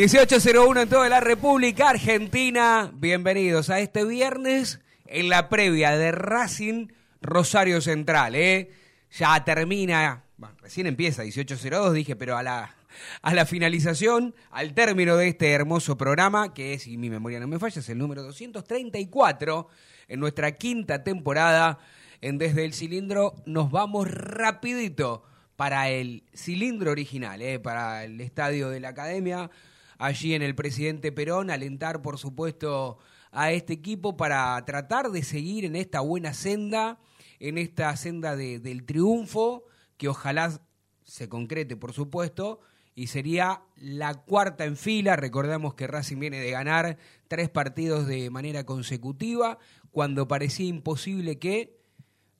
1801 en toda la República Argentina. Bienvenidos a este viernes en la previa de Racing Rosario Central. ¿eh? Ya termina, bueno, recién empieza 1802, dije, pero a la, a la finalización, al término de este hermoso programa, que es, si mi memoria no me falla, es el número 234 en nuestra quinta temporada en Desde el Cilindro, nos vamos rapidito para el cilindro original, ¿eh? para el estadio de la Academia, allí en el Presidente Perón, alentar por supuesto a este equipo para tratar de seguir en esta buena senda, en esta senda de- del triunfo, que ojalá se concrete por supuesto, y sería la cuarta en fila, recordamos que Racing viene de ganar tres partidos de manera consecutiva, cuando parecía imposible que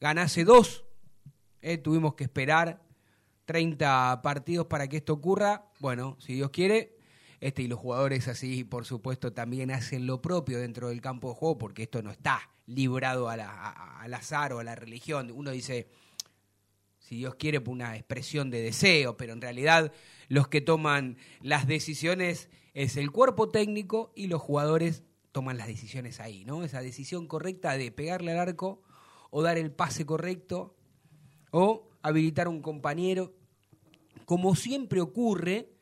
ganase dos, eh, tuvimos que esperar 30 partidos para que esto ocurra. Bueno, si Dios quiere, este y los jugadores así, por supuesto, también hacen lo propio dentro del campo de juego, porque esto no está librado al azar o a la religión. Uno dice, si Dios quiere, una expresión de deseo, pero en realidad los que toman las decisiones es el cuerpo técnico y los jugadores toman las decisiones ahí, ¿no? Esa decisión correcta de pegarle al arco o dar el pase correcto o habilitar a un compañero. Como siempre ocurre,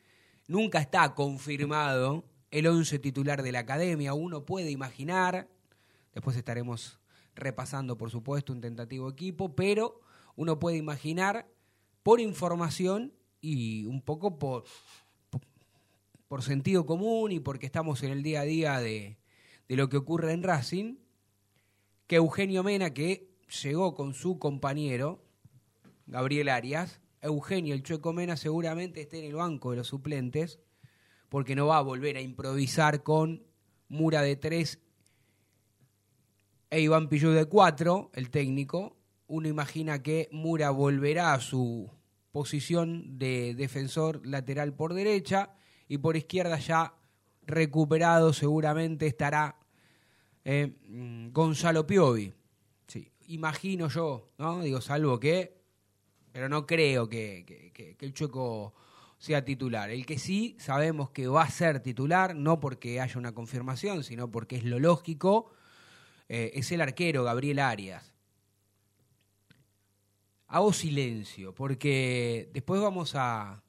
nunca está confirmado el once titular de la academia. Uno puede imaginar, después estaremos repasando, por supuesto, un tentativo equipo, pero uno puede imaginar por información y un poco por, por, por sentido común y porque estamos en el día a día de, de lo que ocurre en Racing, que Eugenio Mena, que llegó con su compañero, Gabriel Arias, Eugenio el Chueco Mena seguramente esté en el banco de los suplentes, porque no va a volver a improvisar con Mura de 3 e Iván Pillú de 4, el técnico. Uno imagina que Mura volverá a su posición de defensor lateral por derecha y por izquierda ya recuperado seguramente estará eh, mm, Gonzalo Piovi. Sí, imagino yo, ¿no? Digo, salvo que, pero no creo que, que- el Chueco sea titular. El que sí sabemos que va a ser titular, no porque haya una confirmación, sino porque es lo lógico, eh, es el arquero Gabriel Arias. Hago silencio, porque después vamos a...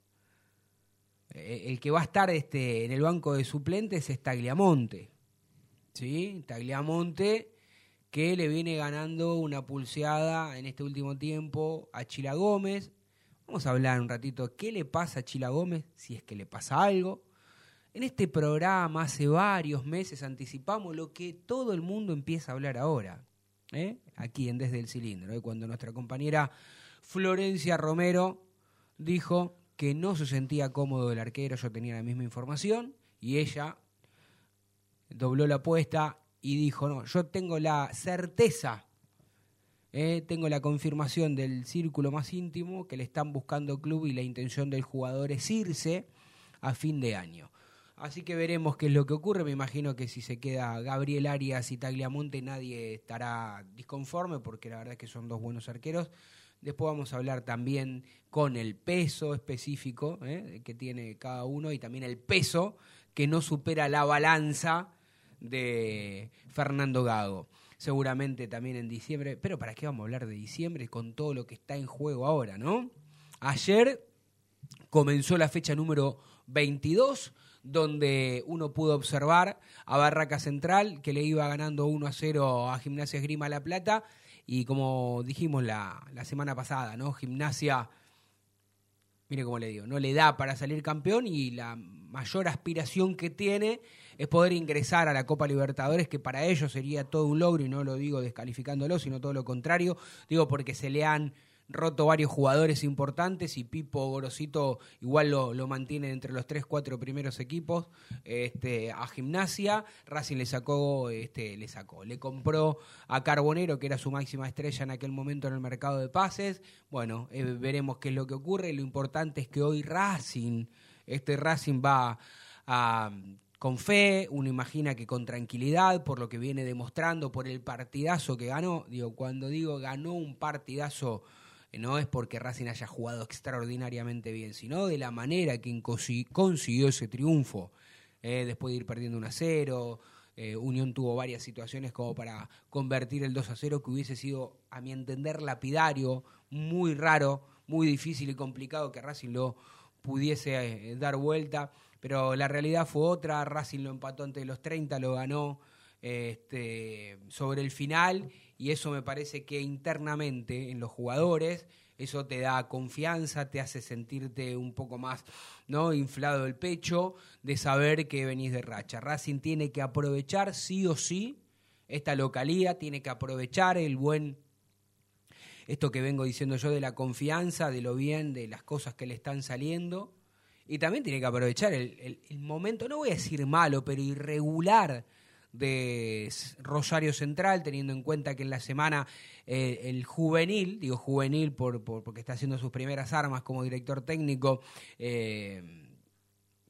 eh, el que va a estar este, en el banco de suplentes es Tagliamonte. ¿Sí? Tagliamonte que le viene ganando una pulseada en este último tiempo a Chila Gómez. Vamos a hablar un ratito qué le pasa a Chila Gómez, si es que le pasa algo. En este programa hace varios meses anticipamos lo que todo el mundo empieza a hablar ahora, ¿eh? aquí en Desde el Cilindro, ¿eh? cuando nuestra compañera Florencia Romero dijo que no se sentía cómodo el arquero, yo tenía la misma información, y ella dobló la apuesta y dijo, no, yo tengo la certeza, eh, tengo la confirmación del círculo más íntimo que le están buscando club y la intención del jugador es irse a fin de año. Así que veremos qué es lo que ocurre. Me imagino que si se queda Gabriel Arias y Tagliamonte nadie estará disconforme porque la verdad es que son dos buenos arqueros. Después vamos a hablar también con el peso específico ¿eh? que tiene cada uno y también el peso que no supera la balanza de Fernando Gago. Seguramente también en diciembre, pero ¿para qué vamos a hablar de diciembre con todo lo que está en juego ahora, no? Ayer comenzó la fecha número 22 donde uno pudo observar a Barraca Central que le iba ganando 1 a 0 a Gimnasia Esgrima La Plata y como dijimos la, la semana pasada, ¿no? Gimnasia, mire cómo le digo, no le da para salir campeón y la mayor aspiración que tiene es poder ingresar a la Copa Libertadores, que para ellos sería todo un logro y no lo digo descalificándolo, sino todo lo contrario, digo porque se le han roto varios jugadores importantes y Pipo Gorosito igual lo, lo mantiene entre los tres, cuatro primeros equipos este, a gimnasia. Racing le sacó, este, le sacó, le compró a Carbonero, que era su máxima estrella en aquel momento en el mercado de pases. Bueno, eh, veremos qué es lo que ocurre. Lo importante es que hoy Racing, este Racing va con fe, uno imagina que con tranquilidad, por lo que viene demostrando, por el partidazo que ganó. Digo, cuando digo ganó un partidazo no es porque Racing haya jugado extraordinariamente bien, sino de la manera que consiguió ese triunfo. Eh, después de ir perdiendo 1 a 0, eh, Unión tuvo varias situaciones como para convertir el 2 a 0, que hubiese sido, a mi entender, lapidario, muy raro, muy difícil y complicado que Racing lo pudiese eh, dar vuelta, pero la realidad fue otra, Racing lo empató ante los 30, lo ganó este, sobre el final y eso me parece que internamente en los jugadores eso te da confianza, te hace sentirte un poco más no inflado el pecho de saber que venís de racha. Racing tiene que aprovechar sí o sí esta localía, tiene que aprovechar el buen esto que vengo diciendo yo de la confianza, de lo bien, de las cosas que le están saliendo. Y también tiene que aprovechar el, el momento, no voy a decir malo, pero irregular de Rosario Central, teniendo en cuenta que en la semana eh, el juvenil, digo juvenil por, porque está haciendo sus primeras armas como director técnico, eh,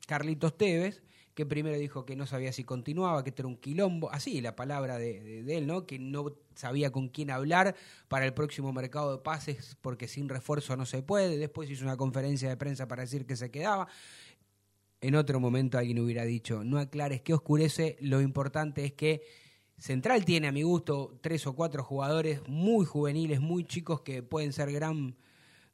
Carlitos Tevez, que primero dijo que no sabía si continuaba, que era un quilombo, así la palabra de, de, él, ¿no? Que no sabía con quién hablar para el próximo mercado de pases porque sin refuerzo no se puede. Después hizo una conferencia de prensa para decir que se quedaba en otro momento alguien hubiera dicho, no aclares qué oscurece, lo importante es que Central tiene a mi gusto tres o cuatro jugadores muy juveniles, muy chicos que pueden ser gran,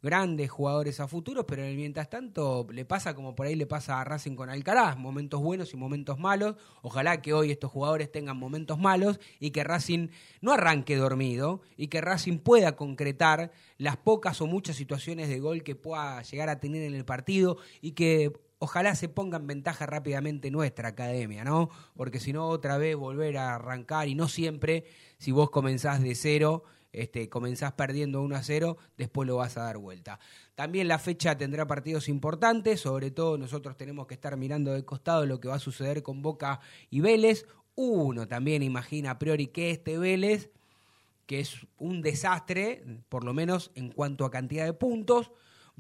grandes jugadores a futuro, pero mientras tanto le pasa como por ahí le pasa a Racing con Alcaraz, momentos buenos y momentos malos. Ojalá que hoy estos jugadores tengan momentos malos y que Racing no arranque dormido y que Racing pueda concretar las pocas o muchas situaciones de gol que pueda llegar a tener en el partido y que ojalá se ponga en ventaja rápidamente nuestra academia, ¿no? Porque si no, otra vez volver a arrancar y no siempre, si vos comenzás de cero, este, comenzás perdiendo 1 a 0, después lo vas a dar vuelta. También la fecha tendrá partidos importantes, sobre todo nosotros tenemos que estar mirando de costado lo que va a suceder con Boca y Vélez. Uno también imagina a priori que este Vélez, que es un desastre, por lo menos en cuanto a cantidad de puntos,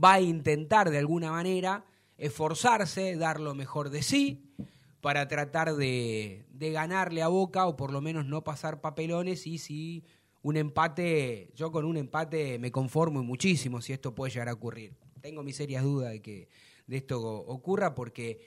va a intentar de alguna manera esforzarse, dar lo mejor de sí para tratar de, ganarle a Boca o por lo menos no pasar papelones. Y si un empate, yo con un empate me conformo muchísimo si esto puede llegar a ocurrir. Tengo mis serias dudas de que de esto ocurra porque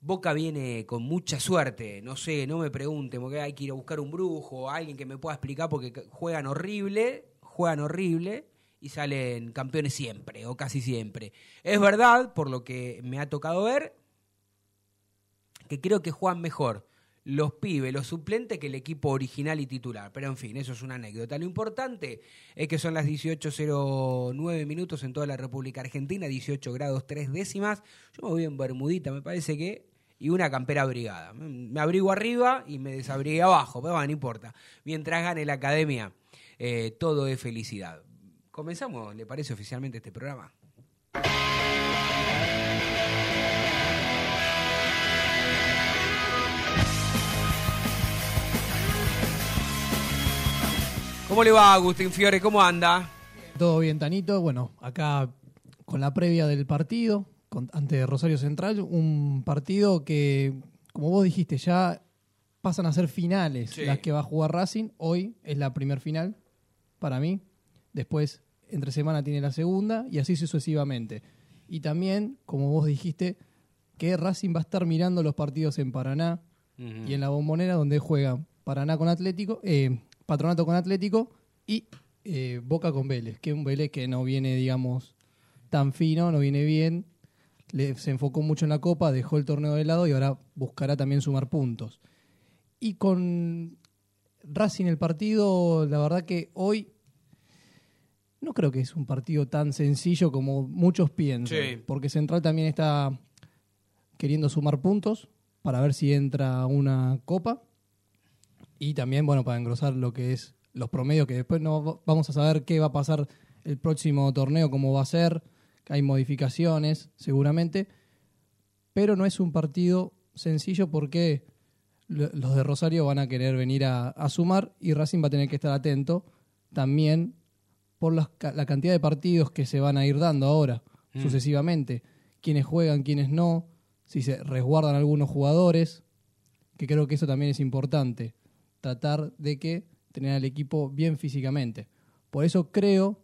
Boca viene con mucha suerte, no sé, no me pregunten, porque hay que ir a buscar un brujo alguien que me pueda explicar porque juegan horrible, juegan horrible y salen campeones siempre o casi siempre. Es verdad, por lo que me ha tocado ver, que creo que juegan mejor los pibes, los suplentes que el equipo original y titular. Pero en fin, eso es una anécdota. Lo importante es que son las 18.09 minutos en toda la República Argentina, 18 grados 3 décimas. Yo me voy en Bermudita, me parece que. Y una campera abrigada. Me abrigo arriba y me desabrigué abajo, pero no importa. Mientras gane la academia, eh, todo es felicidad. Comenzamos, ¿le parece oficialmente este programa? ¿Cómo le va, Agustín Fiore? ¿Cómo anda? Todo bien, Tanito. Bueno, acá con la previa del partido ante Rosario Central, un partido que, como vos dijiste, ya pasan a ser finales las que va a jugar Racing. Hoy es la primer final para mí. Después entre semana tiene la segunda y así sucesivamente. Y también, como vos dijiste, que Racing va a estar mirando los partidos en Paraná y en la bombonera donde juega Paraná con Atlético, eh, Patronato con Atlético y eh, Boca con Vélez, que es un Vélez que no viene, digamos, tan fino, no viene bien. Le- se enfocó mucho en la Copa, dejó el torneo de lado y ahora buscará también sumar puntos. Y con Racing el partido, la verdad que hoy no creo que es un partido tan sencillo como muchos piensan. Sí. Porque Central también está queriendo sumar puntos para ver si entra una copa. Y también, bueno, para engrosar lo que es los promedios, que después no va- vamos a saber qué va a pasar el próximo torneo, cómo va a ser. Hay modificaciones, seguramente. Pero no es un partido sencillo porque lo- los de Rosario van a querer venir a, a sumar y Racing va a tener que estar atento también por ca- la cantidad de partidos que se van a ir dando ahora, sucesivamente. Quiénes juegan, quiénes no, si se resguardan algunos jugadores, que creo que eso también es importante. Tratar de que tener al equipo bien físicamente. Por eso creo,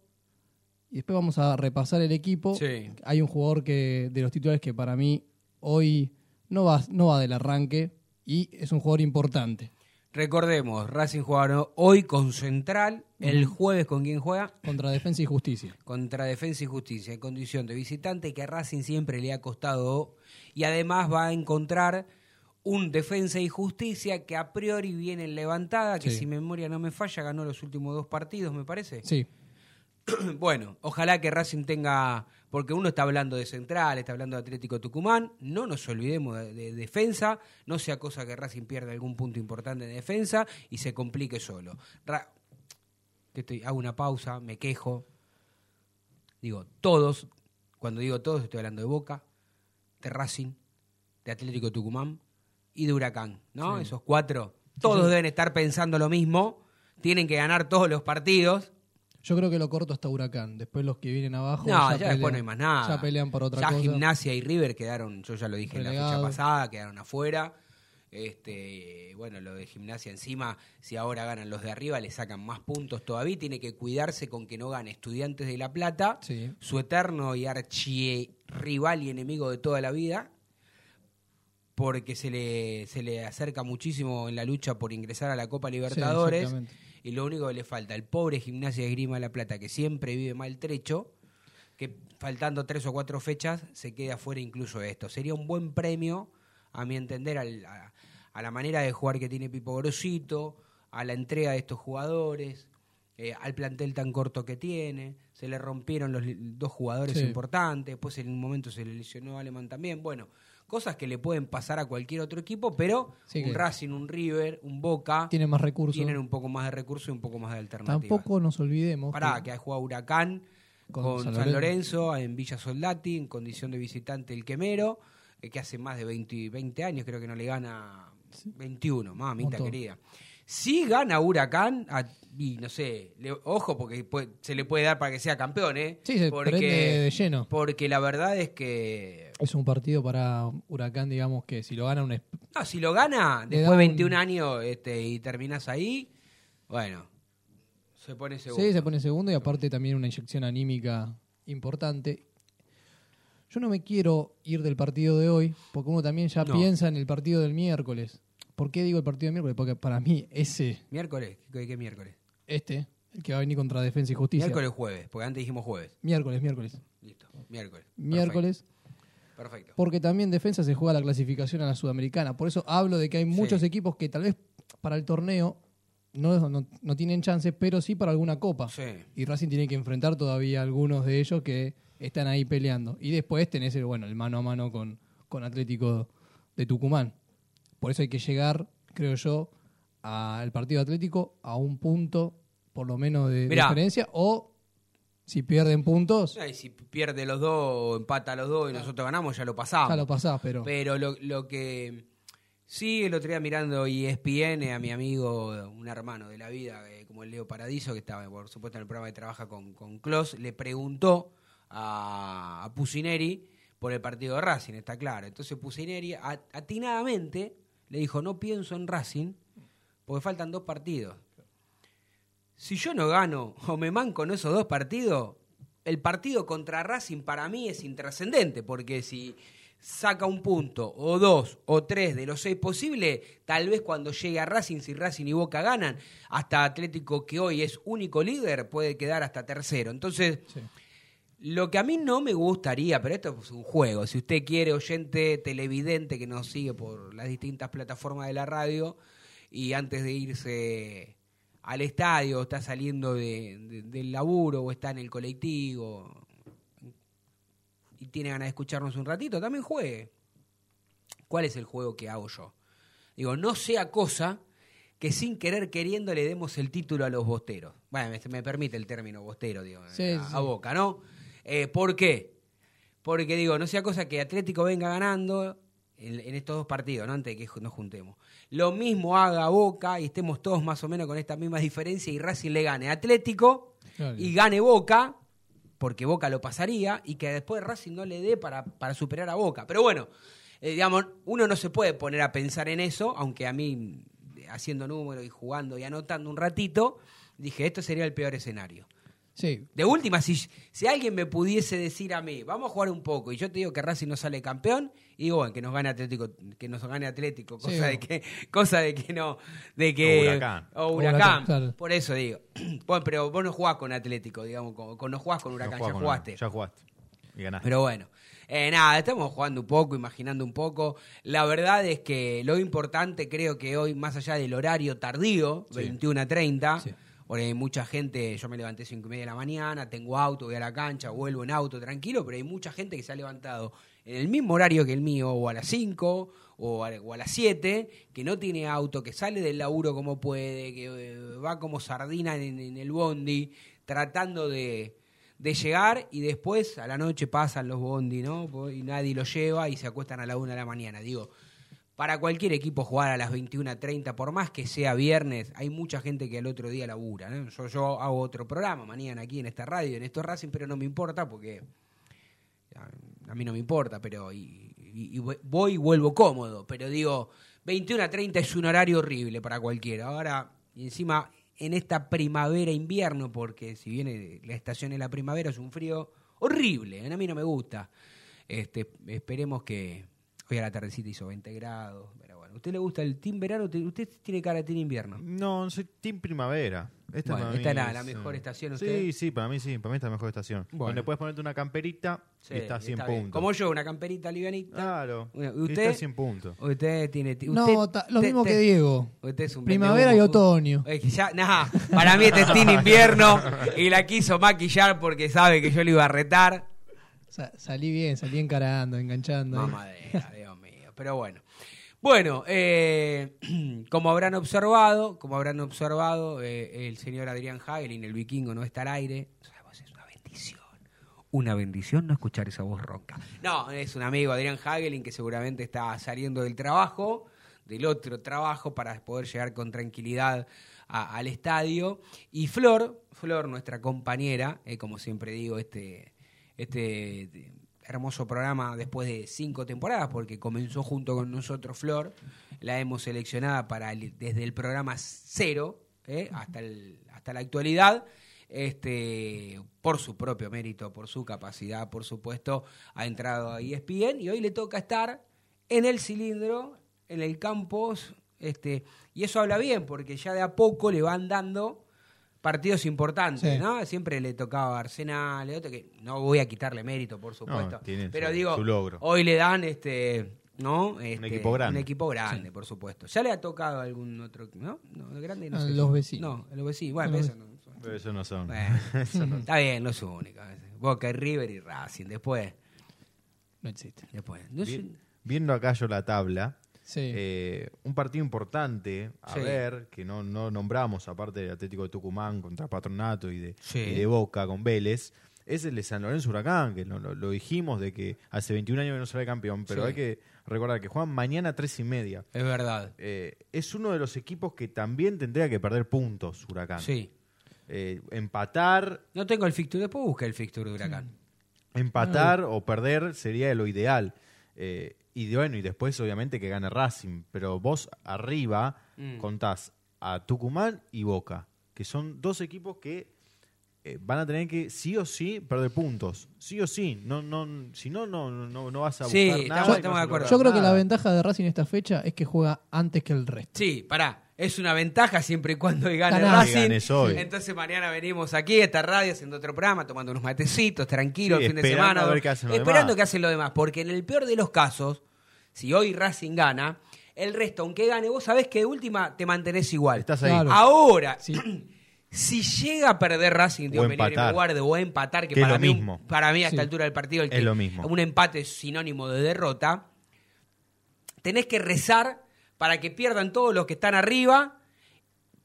y después vamos a repasar el equipo, Sí. hay un jugador que de los titulares que para mí hoy no va, no va del arranque y es un jugador importante. Recordemos, Racing juega hoy con Central, el jueves con quién juega, Contra Defensa y Justicia. contra Defensa y Justicia, en condición de visitante, que a Racing siempre le ha costado, y además va a encontrar un Defensa y Justicia que a priori viene en levantada, que Sí. si memoria no me falla, ganó los últimos dos partidos, me parece. Sí, Bueno, ojalá que Racing tenga, porque uno está hablando de Central, está hablando de Atlético Tucumán, no nos olvidemos de, de defensa, no sea cosa que Racing pierda algún punto importante en defensa y se complique solo. Ra- que estoy, hago una pausa, me quejo, digo todos, cuando digo todos estoy hablando de Boca, de Racing, de Atlético Tucumán y de Huracán, ¿no? Esos cuatro, todos deben estar pensando lo mismo, tienen que ganar todos los partidos. Yo creo que lo corto hasta Huracán. Después los que vienen abajo. No, ya, pelean- después no hay más nada. Ya pelean por otra ya cosa. Gimnasia y River quedaron, yo ya lo dije en la fecha pasada, quedaron afuera. Este, bueno, lo de Gimnasia encima, si ahora ganan los de arriba, le sacan más puntos todavía. Tiene que cuidarse con que no gane Estudiantes de La Plata, Sí. su eterno y archi rival y enemigo de toda la vida, porque se le, se le acerca muchísimo en la lucha por ingresar a la Copa Libertadores. exactamente. Y lo único que le falta al pobre Gimnasia de Grima de La Plata, que siempre vive maltrecho, que faltando tres o cuatro fechas se queda fuera incluso de esto. Sería un buen premio, a mi entender, al- a, a la manera de jugar que tiene Pipo Grosito, a la entrega de estos jugadores, eh, al plantel tan corto que tiene. Se le rompieron los dos jugadores Sí. importantes, después en un momento se le lesionó Alemán también. Bueno, cosas que le pueden pasar a cualquier otro equipo, pero Sí, un Racing, un River, un Boca Tienen más recursos. tienen un poco más de recursos y un poco más de alternativas. Tampoco nos olvidemos. Pará, que- que ha jugado Huracán con, Con San, San Lorenzo. en Villa Soldati, en condición de visitante el Quemero, eh, que hace más de 20, 20 años, creo que no le gana 21, mamita querida. Si gana Huracán, a- y no sé, le- ojo porque puede- se le puede dar para que sea campeón, ¿eh? Sí, se porque, de lleno. Porque la verdad es que Es un partido para Huracán, digamos, que si lo gana un... No, si lo gana después de un- 21 años este, y terminas ahí, bueno, se pone segundo. Sí, se pone segundo y aparte también una inyección anímica importante. Yo no me quiero ir del partido de hoy, porque uno también ya No. piensa en el partido del miércoles. ¿Por qué digo el partido del miércoles? Porque para mí ese, ¿Miércoles? ¿Qué, qué miércoles? este, el que va a venir contra Defensa y Justicia. Miércoles jueves, porque antes dijimos jueves. Miércoles, miércoles. Listo, miércoles. Miércoles, Perfecto. Perfecto. porque también Defensa se juega la clasificación a la Sudamericana. Por eso hablo de que hay muchos Sí. equipos que tal vez para el torneo no, no, no tienen chances, pero sí para alguna copa. Sí. Y Racing tiene que enfrentar todavía algunos de ellos que están ahí peleando. Y después tenés el, bueno, el mano a mano con, con Atlético de Tucumán. Por eso hay que llegar, creo yo, al partido Atlético a un punto, por lo menos, de Mirá. diferencia. O si pierden puntos, Y si pierde los dos o empata los dos y nosotros ganamos, ya lo pasamos. ya lo pasás, pero... Pero lo, lo que sí, el otro día mirando ESPN a mi amigo, un hermano de la vida, eh, como el Leo Paradiso, que estaba, por supuesto, en el programa que trabaja con, con Klos, le preguntó a, a Pusineri por el partido de Racing, está claro. Entonces Pusineri atinadamente le dijo, no pienso en Racing porque faltan dos partidos. si yo no gano o me manco en esos dos partidos, el partido contra Racing para mí es intrascendente, porque si saca un punto o dos o tres de los seis posibles, tal vez cuando llegue a Racing, si Racing y Boca ganan, hasta Atlético que hoy es único líder, puede quedar hasta tercero. Entonces. Lo que a mí no me gustaría, pero esto es un juego, si usted quiere oyente televidente que nos sigue por las distintas plataformas de la radio y antes de irse al estadio, está saliendo de- de- del laburo o está en el colectivo y tiene ganas de escucharnos un ratito, también juegue. ¿Cuál es el juego que hago yo? Digo, no sea cosa que sin querer queriendo le demos el título a los bosteros. Bueno, me, me permite el término bostero, digo, Sí, a, sí. a boca, ¿no? Eh, ¿Por qué? Porque digo, no sea cosa que Atlético venga ganando en, en estos dos partidos, ¿no? Antes de que nos juntemos. Lo mismo haga Boca y estemos todos más o menos con esta misma diferencia y Racing le gane a Atlético Claro. y gane Boca, porque Boca lo pasaría, y que después Racing no le dé para, para superar a Boca. Pero bueno, eh, digamos, uno no se puede poner a pensar en eso, aunque a mí, haciendo números y jugando y anotando un ratito, dije, esto sería el peor escenario. Sí, De última, si, si alguien me pudiese decir a mí, vamos a jugar un poco, y yo te digo que Racing no sale campeón, y digo, bueno, que nos gane Atlético, que nos gane Atlético, cosa Sí, de que, cosa de que no, de que. O Huracán. O Huracán, Huracán. claro. Por eso digo. Bueno, pero vos no jugás con Atlético, digamos, con, con- no jugás con Huracán, No ya jugaste. Ya jugaste. Y ganaste. Pero bueno, eh, nada, estamos jugando un poco, imaginando un poco. La verdad es que lo importante creo que hoy, más allá del horario tardío, Sí. 21 a 30, Sí. Porque hay mucha gente, yo me levanté 5 y media de la mañana, tengo auto, voy a la cancha, vuelvo en auto tranquilo, pero hay mucha gente que se ha levantado en el mismo horario que el mío, o a las 5 o a, o a las 7, que no tiene auto, que sale del laburo como puede, que eh, va como sardina en, el bondi, tratando de, de llegar y después a la noche pasan los bondi, ¿no? Y nadie los lleva y se acuestan a la 1 de la mañana. Digo, para cualquier equipo jugar a las 21.30, por más que sea viernes, hay mucha gente que al otro día labura. ¿no? Yo, yo hago otro programa mañana aquí en esta radio, en esto Racing, pero no me importa porque a, mí no me importa, pero y, y- voy y vuelvo cómodo. Pero digo, 21.30 es un horario horrible para cualquiera. Ahora, y encima en esta primavera-invierno, porque si viene la estación de la primavera es un frío horrible, a mí no me gusta. Este, esperemos que hoy a la tardecita hizo 20 grados, pero bueno, ¿usted le gusta el team verano? Usted- Usted tiene cara de team invierno. No, soy Team Primavera. Esta, Bueno, es, la mejor eh, estación, Sí, ¿usted? sí, para mí sí. Para mí esta es la mejor estación. Bueno. Donde puedes ponerte una camperita Sí, y está a 100 está bien. puntos. Como yo, una camperita livianita. Claro. Bueno, ¿y y usted? está a 100 puntos. Usted tiene... ti- no, ta- lo mismo que Diego. Usted es un Primavera y otoño. Es que ya, nah, para mí este es team invierno y la quiso maquillar porque sabe que yo le iba a retar. Sa- salí bien, salí encarando, enganchando. Mamadera, Dios mío. Pero bueno. Bueno, eh, como habrán observado, como habrán observado, eh, el señor Adrián Hagelin, el vikingo, no está al aire. Esa voz es una bendición. Una bendición no escuchar esa voz ronca. No, es un amigo Adrián Hagelin que seguramente está saliendo del trabajo, del otro trabajo, para poder llegar con tranquilidad al estadio. Y Flor, Flor, nuestra compañera, eh, como siempre digo, este, este hermoso programa después de cinco temporadas, porque comenzó junto con nosotros Flor, la hemos seleccionada para el- desde el programa cero eh, hasta, el- hasta la actualidad, este, por su propio mérito, por su capacidad, por supuesto, ha entrado a ESPN y hoy le toca estar en el cilindro, en el campus, este, y eso habla bien, porque ya de a poco le van dando partidos importantes, Sí. ¿no? Siempre le tocaba a Arsenal, otro que no voy a quitarle mérito, por supuesto. tiene pero su- digo, su logro. hoy le dan este, ¿no? Este, equipo grande. Un equipo grande, por supuesto. ¿Ya le ha tocado algún otro, no? No, de grande no A sé. los vecinos. No, a los vecinos. Bueno, A los eso no- Pero eso no son. bueno, Eso no- está bien, no es único. Boca y River y Racing, después, No existe. después. No Vi- Viendo acá yo la tabla, Sí. eh, un partido importante a Sí. ver, que no, no nombramos, aparte del Atlético de Tucumán contra Patronato y de, Sí. y de Boca con Vélez, es el de San Lorenzo Huracán, que lo, dijimos de que hace 21 años que no sale campeón, pero hay que recordar que juegan mañana a 3 y media. es verdad. Eh, es uno de los equipos que también tendría que perder puntos, Huracán. Sí. Eh, empatar, No tengo el fixture, después busca el fixture de Huracán. empatar o perder sería lo ideal. Eh, y de- bueno, y después obviamente que gane Racing, pero vos arriba Mm. contás a Tucumán y Boca. que son dos equipos que eh, van a tener que sí o sí perder puntos. Sí o sí. No, no, si no, no, no, no vas a Sí, buscar nada. estamos- y no estamos de acuerdo. Yo creo que la ventaja de Racing esta fecha es que juega antes que el resto. Sí, pará. Es una ventaja siempre y cuando gane. Racing. Ganes hoy. Entonces mañana venimos aquí a esta radio haciendo otro programa, tomando unos matecitos, tranquilos, Sí, el fin de semana. a ver qué hacen los esperando demás. que hacen lo demás. Porque en el peor de los casos, si hoy Racing gana, el resto, aunque gane, vos sabés que de última te mantenés igual. Estás ahí. Claro. Ahora, Sí. si llega a perder Racing, Dios O me libre guarde, o a empatar, que, Que para, mí, mismo. para mí a esta Sí. altura del partido el Es lo mismo. un empate es sinónimo de derrota, tenés que rezar para que pierdan todos los que están arriba,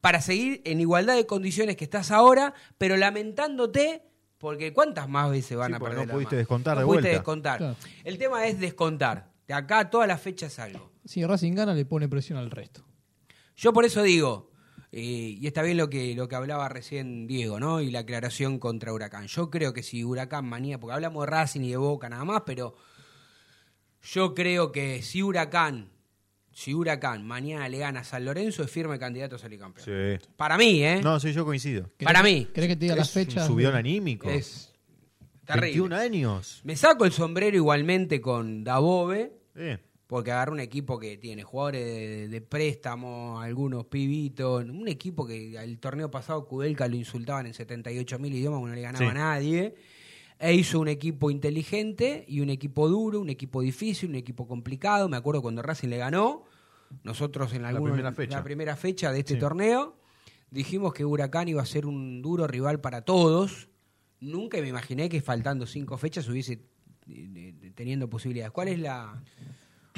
para seguir en igualdad de condiciones que estás ahora, pero lamentándote, porque ¿cuántas más veces van Sí, a perder? no pudiste mano? descontar No de pudiste vuelta. descontar. Claro. El tema es descontar. De acá a todas las fechas algo. Si Racing gana, le pone presión al resto. Yo por eso digo, eh, y está bien lo que, lo que hablaba recién Diego, ¿no? Y la aclaración contra Huracán. Yo creo que si Huracán manía, porque hablamos de Racing y de Boca nada más, pero yo creo que si Huracán, si Huracán mañana le gana a San Lorenzo, es firme candidato a salir campeón. Sí. Para mí, ¿eh? No, sí, yo coincido. Para ¿Querés- mí. ¿Querés que te diga las fechas? subidón de- anímico. Es terrible. 21 años. Me saco el sombrero igualmente con Dabove, Eh, porque agarra un equipo que tiene jugadores de, de préstamo, algunos pibitos, un equipo que el torneo pasado Kudelka lo insultaban en 78 mil idiomas, no le ganaba Sí. a nadie, e hizo un equipo inteligente y un equipo duro, un equipo difícil, un equipo complicado. Me acuerdo cuando Racing le ganó, nosotros en La algunos- primera fecha. la primera fecha de este Sí. torneo, dijimos que Huracán iba a ser un duro rival para todos. Nunca me imaginé que faltando cinco fechas hubiese eh, eh, teniendo posibilidades. ¿Cuál es la...?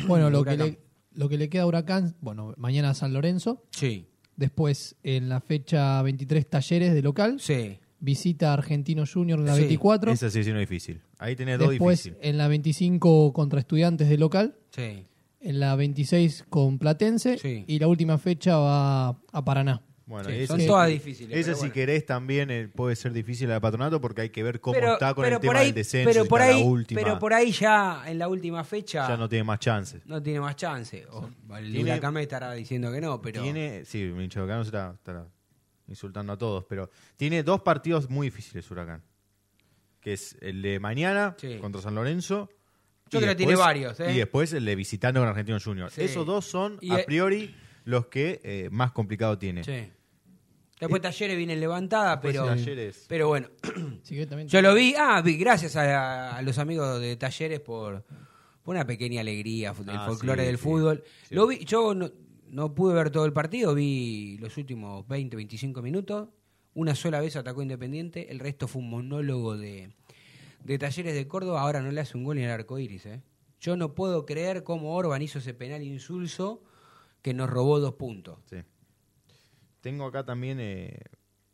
Bueno, lo que, le, lo que le queda a Huracán, bueno, mañana San Lorenzo. Sí, Después, en la fecha 23, Talleres de local. sí. Visita a Argentino Junior en la Sí, 24. esa sí es una difícil. Ahí tenés dos Después, difíciles. en la 25, contra Estudiantes de local. Sí. En la 26, con Platense. Sí. Y la última fecha va a Paraná. Bueno, Sí, son sí- todas difíciles. Esa si bueno. querés también eh, puede ser difícil la de patronato porque hay que ver cómo Pero- está con el tema ahí- del descenso. Pero por, está la ahí, última, pero por ahí ya en la última fecha ya no tiene más chances. no tiene más chance. O, el Tiene- Huracán me estará diciendo que no, pero... Tiene, sí, se está, estará insultando a todos, pero tiene dos partidos muy difíciles Huracán. Que es el de mañana Sí. contra San Lorenzo. Yo creo que tiene varios, ¿eh? Y después el de visitando con Argentino Junior. Esos dos son, a priori, los que eh, más complicado tiene. Sí. Después Talleres viene levantada, Después pero... Talleres. Pero bueno, también- yo lo vi... Ah, vi, gracias a, a los amigos de Talleres por, por una pequeña alegría del Ah, folclore sí, del sí, fútbol. sí. Lo vi, yo no, no pude ver todo el partido, vi los últimos 20, 25 minutos. Una sola vez atacó Independiente, el resto fue un monólogo de, de Talleres de Córdoba. Ahora no le hace un gol en el arco iris. ¿eh? Yo no puedo creer cómo Orban hizo ese penal insulso que nos robó dos puntos. Sí. Tengo acá también eh,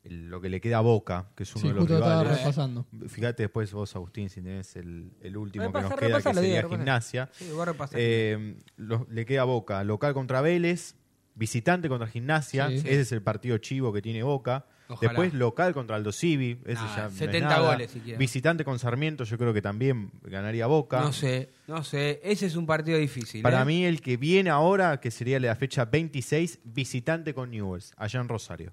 el- lo que le queda a Boca, que es uno Sí, de los justo rivales. repasando. Fíjate después vos, Agustín, si tenés el, el último Repasa, que nos queda, que sería repasa. Gimnasia. Sí, voy a repasar. Eh, lo- le queda Boca, local contra Vélez, visitante contra Gimnasia, Sí. ese es el partido chivo que tiene Boca. Ojalá. Después local contra Aldo Civi, ese Ah, ya no es 70 nada. goles, si quieres. Visitante con Sarmiento, yo creo que también ganaría Boca. No sé, no sé. Ese es un partido difícil. Para ¿eh? mí el que viene ahora, que sería la fecha 26, visitante con Newells, allá en Rosario.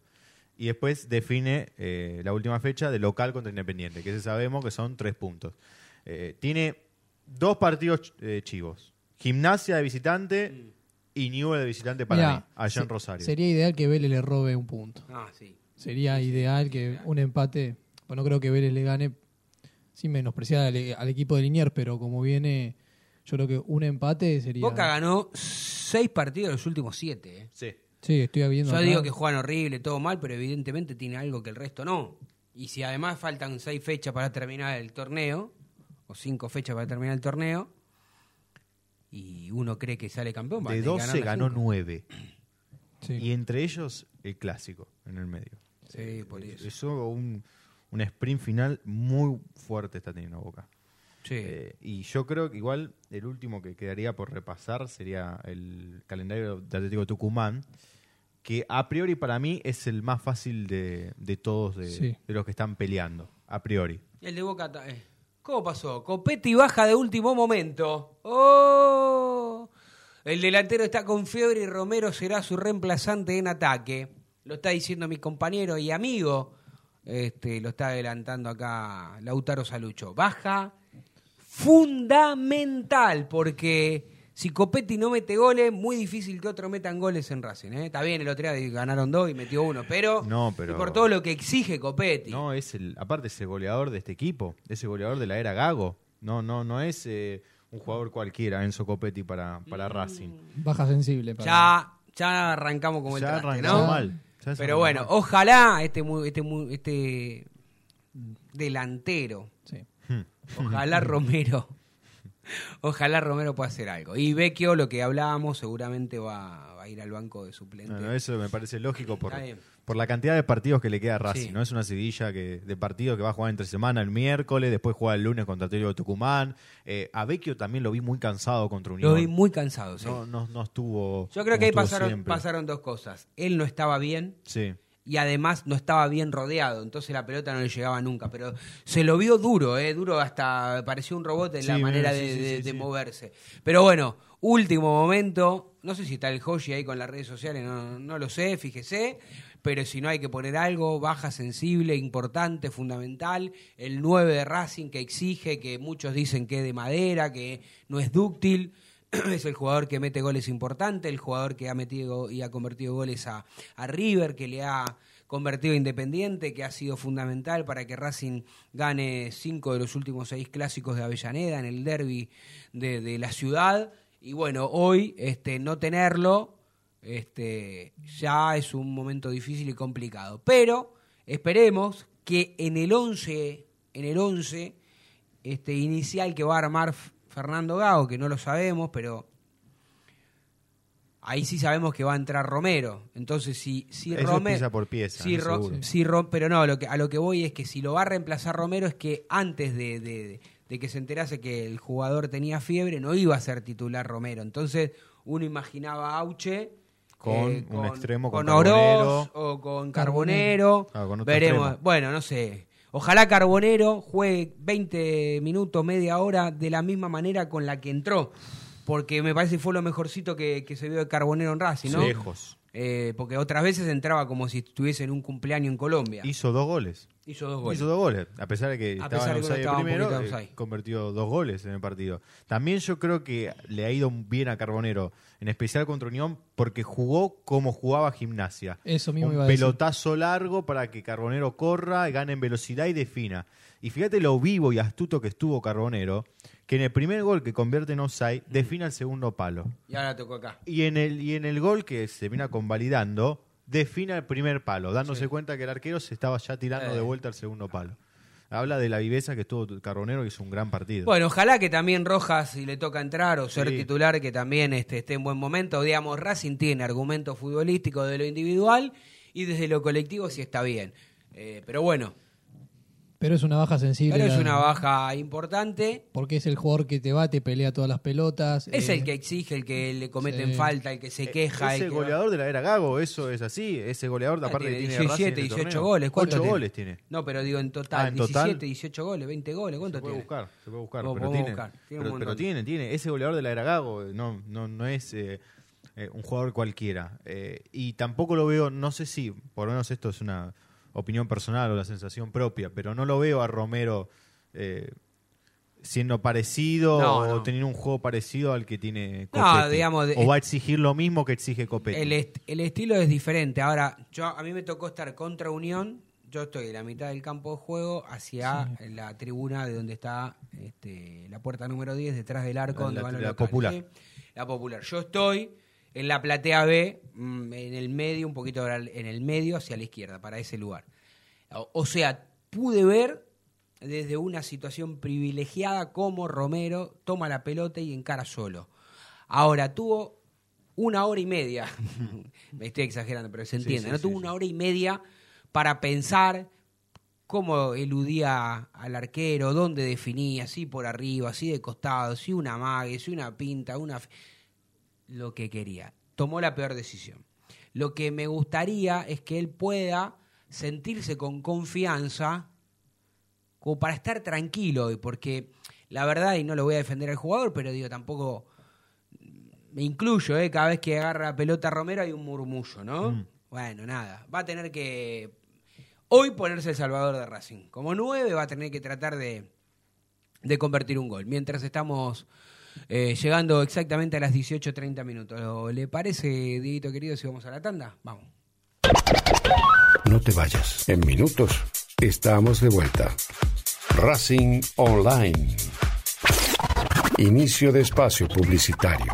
Y después define eh, la última fecha de local contra Independiente, que ese sabemos que son tres puntos. Eh, tiene dos partidos eh, chivos. Gimnasia de visitante y Newell de visitante para Mirá, mí, allá se- en Rosario. Sería ideal que Vélez le robe un punto. Ah, sí. Sería ideal que un empate. Bueno, no creo que Vélez le gane sin menospreciar al, al equipo de Liniers, pero como viene, yo creo que un empate sería. Boca ganó seis partidos de los últimos siete. ¿eh? Sí. Sí, estoy viendo. Yo acá. digo que juegan horrible, todo mal, pero evidentemente tiene algo que el resto no. Y si además faltan seis fechas para terminar el torneo, o cinco fechas para terminar el torneo, y uno cree que sale campeón, va a De ganar 12 las ganó cinco. 9. Sí. Y entre ellos el clásico en el medio. Sí, por eso. Eso, un, un sprint final muy fuerte está teniendo Boca. Sí. Eh, y yo creo que igual el último que quedaría por repasar sería el calendario de Atlético Tucumán, que a priori para mí es el más fácil de, de todos de, Sí. de los que están peleando. A priori. El de Boca. eh. ¿Cómo pasó? Copetti baja de último momento. ¡Oh! El delantero está con fiebre y Romero será su reemplazante en ataque. Lo está diciendo mi compañero y amigo, este, lo está adelantando acá Lautaro Salucho. Baja fundamental, porque si Copetti no mete goles, muy difícil que otros metan goles en Racing. ¿eh? Está bien, el otro día ganaron dos y metió uno, pero, No, pero- por todo lo que exige Copetti. No, es el, aparte es el goleador de este equipo, es el goleador de la era Gago. No, no, no es eh, un jugador cualquiera, Enzo Copetti para, para Racing. Baja sensible. para- ya, ya arrancamos como el Ya traste, arrancamos ¿no? mal. Pero bueno, ojalá este, este, este delantero, Sí. ojalá Romero, ojalá Romero pueda hacer algo. Y Vecchio, lo que hablábamos, seguramente va, va a ir al banco de suplente. No, no, eso me parece lógico por, por la cantidad de partidos que le queda a Racing. Sí. No es una seguilla que, de partidos que va a jugar entre semana el miércoles, después juega el lunes contra Atlético de Tucumán. Eh, a Vecchio también lo vi muy cansado contra Unión. Lo vi muy cansado, sí. no, no, no estuvo. Yo creo que ahí pasaron, siempre. pasaron dos cosas. Él no estaba bien Sí. Y además no estaba bien rodeado, entonces la pelota no le llegaba nunca. Pero se lo vio duro, ¿eh? duro hasta pareció un robot en la manera sí, de, sí, de- sí, de sí. moverse. Pero bueno, último momento, no sé si está el Hoshi ahí con las redes sociales, no, no lo sé, fíjese. Pero si no hay que poner algo, baja sensible, importante, fundamental. El 9 de Racing que exige, que muchos dicen que es de madera, que no es dúctil. es el jugador que mete goles importantes, el jugador que ha metido y ha convertido goles a, a River, que le ha convertido Independiente, que ha sido fundamental para que Racing gane cinco de los últimos seis clásicos de Avellaneda en el derby de, de la ciudad. Y bueno, hoy este, no tenerlo este, ya es un momento difícil y complicado. Pero esperemos que en el 11, en el 11 este, inicial que va a armar Fernando Gago, que no lo sabemos, pero ahí sí sabemos que va a entrar Romero. Entonces, si, si Romero. pieza por pieza, si no Ro- seguro. si Ro- pero no, lo que, a lo que voy es que si lo va a reemplazar Romero es que antes de, de- de que se enterase que el jugador tenía fiebre, no iba a ser titular Romero. Entonces, uno imaginaba a Auche. eh, Con un extremo, con con Oroz Carbonero. o con Carbonero. Ah, con otro Veremos. extremo. Bueno, no sé. Ojalá Carbonero juegue 20 minutos, media hora de la misma manera con la que entró. Porque me parece que fue lo mejorcito que, que se vio de Carbonero en Racing, ¿no? Lejos. Eh, porque otras veces entraba como si estuviese en un cumpleaños en Colombia. Hizo dos goles. Hizo dos goles. Hizo dos goles. A pesar de que A estaba en un primero, eh, convirtió dos goles en el partido. También yo creo que le ha ido bien a Carbonero, en especial contra Unión, porque jugó como jugaba Gimnasia. Eso mismo un iba a decir. pelotazo largo para que Carbonero corra, gane en velocidad y defina. Y fíjate lo vivo y astuto que estuvo Carbonero, que en el primer gol que convierte en offside, define el segundo palo. Y ahora tocó acá. Y en el, y en el gol que se viene convalidando, define el primer palo, dándose Sí. cuenta que el arquero se estaba ya tirando Eh. de vuelta al segundo palo. Habla de la viveza que estuvo Carbonero y hizo un gran partido. Bueno, ojalá que también Rojas, si le toca entrar o ser Sí. titular, que también este, esté en buen momento. Digamos, Racing tiene argumentos futbolísticos de lo individual y desde lo colectivo si está bien. Eh, pero bueno, Pero es una baja sensible. pero es la- una baja importante. Porque es el jugador que te va, te pelea todas las pelotas. Es eh, el que exige, el que le cometen Sí. falta, el que se queja. es el el que- goleador de la era Gago, eso es así. Ese goleador, Ah, aparte tiene que tiene 17, Racing en el 18 torneo. goles. ¿Cuántos Ocho tiene? goles tiene. No, pero digo en total, Ah, en total. 17, 18 goles, 20 goles. ¿Cuánto Se puede tiene? buscar, se puede buscar. Lo pero tiene, buscar, tiene pero, pero tiene, tiene. Ese goleador de la era Gago no, no, no es eh, eh, un jugador cualquiera. Eh, y tampoco lo veo, no sé si, por lo menos esto es una opinión personal o la sensación propia, pero no lo veo a Romero eh, siendo parecido No, o no. teniendo un juego parecido al que tiene No, Copetti. digamos, de- o va a exigir lo mismo que exige Copetti. El, est- el estilo es diferente. Ahora, yo a mí me tocó estar contra Unión. Yo estoy en la mitad del campo de juego hacia la tribuna de donde está este, la puerta número 10, detrás del arco La- donde la- van los la locales, popular. ¿sí? La popular. Yo estoy en la platea B, mm, en el medio, un poquito en el medio hacia la izquierda, para ese lugar. O, sea, pude ver desde una situación privilegiada cómo Romero toma la pelota y encara solo. Ahora, tuvo una hora y media, me estoy exagerando, pero se entiende, sí, ¿no? sí, tuvo una hora y media para pensar cómo eludía al arquero, dónde definía, si por arriba, si de costado, si una mague, si una pinta, una... Lo que quería. Tomó la peor decisión. Lo que me gustaría es que él pueda sentirse con confianza como para estar tranquilo hoy, porque la verdad, y no lo voy a defender al jugador, pero digo, tampoco me incluyo, ¿eh? cada vez que agarra la pelota Romero hay un murmullo, ¿no? Mm. Bueno, nada. Va a tener que hoy ponerse el salvador de Racing. Como nueve va a tener que tratar de, de convertir un gol. Mientras estamos eh, llegando exactamente a las 18.30 minutos. ¿Le parece, Dieguito querido, si vamos a la tanda? Vamos. No te vayas. En minutos estamos de vuelta. Racing Online. Inicio de espacio publicitario.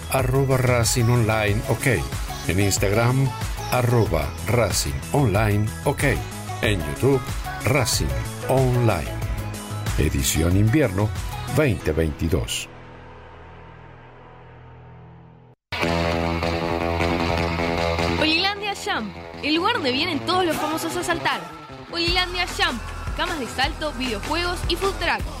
arroba Racing Online OK. En Instagram, arroba Racing Online OK. En YouTube, Racing Online. Edición Invierno 2022. Olilandia Jump, el lugar donde vienen todos los famosos a saltar. Olilandia Jump, camas de salto, videojuegos y food truck.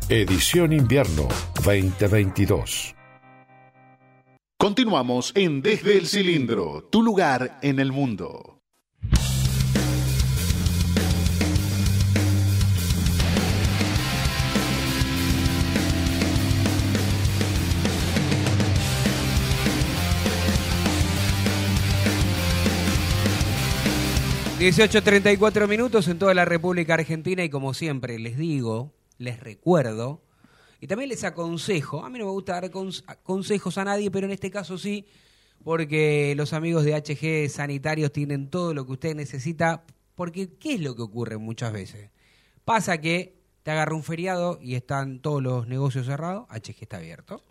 Edición Invierno 2022. Continuamos en Desde el Cilindro, tu lugar en el mundo. y 18.34 minutos en toda la República Argentina y como siempre les digo, les recuerdo y también les aconsejo, a mí no me gusta dar cons- consejos a nadie, pero en este caso sí, porque los amigos de HG Sanitarios tienen todo lo que usted necesita, porque ¿qué es lo que ocurre muchas veces? Pasa que te agarra un feriado y están todos los negocios cerrados, HG está abierto.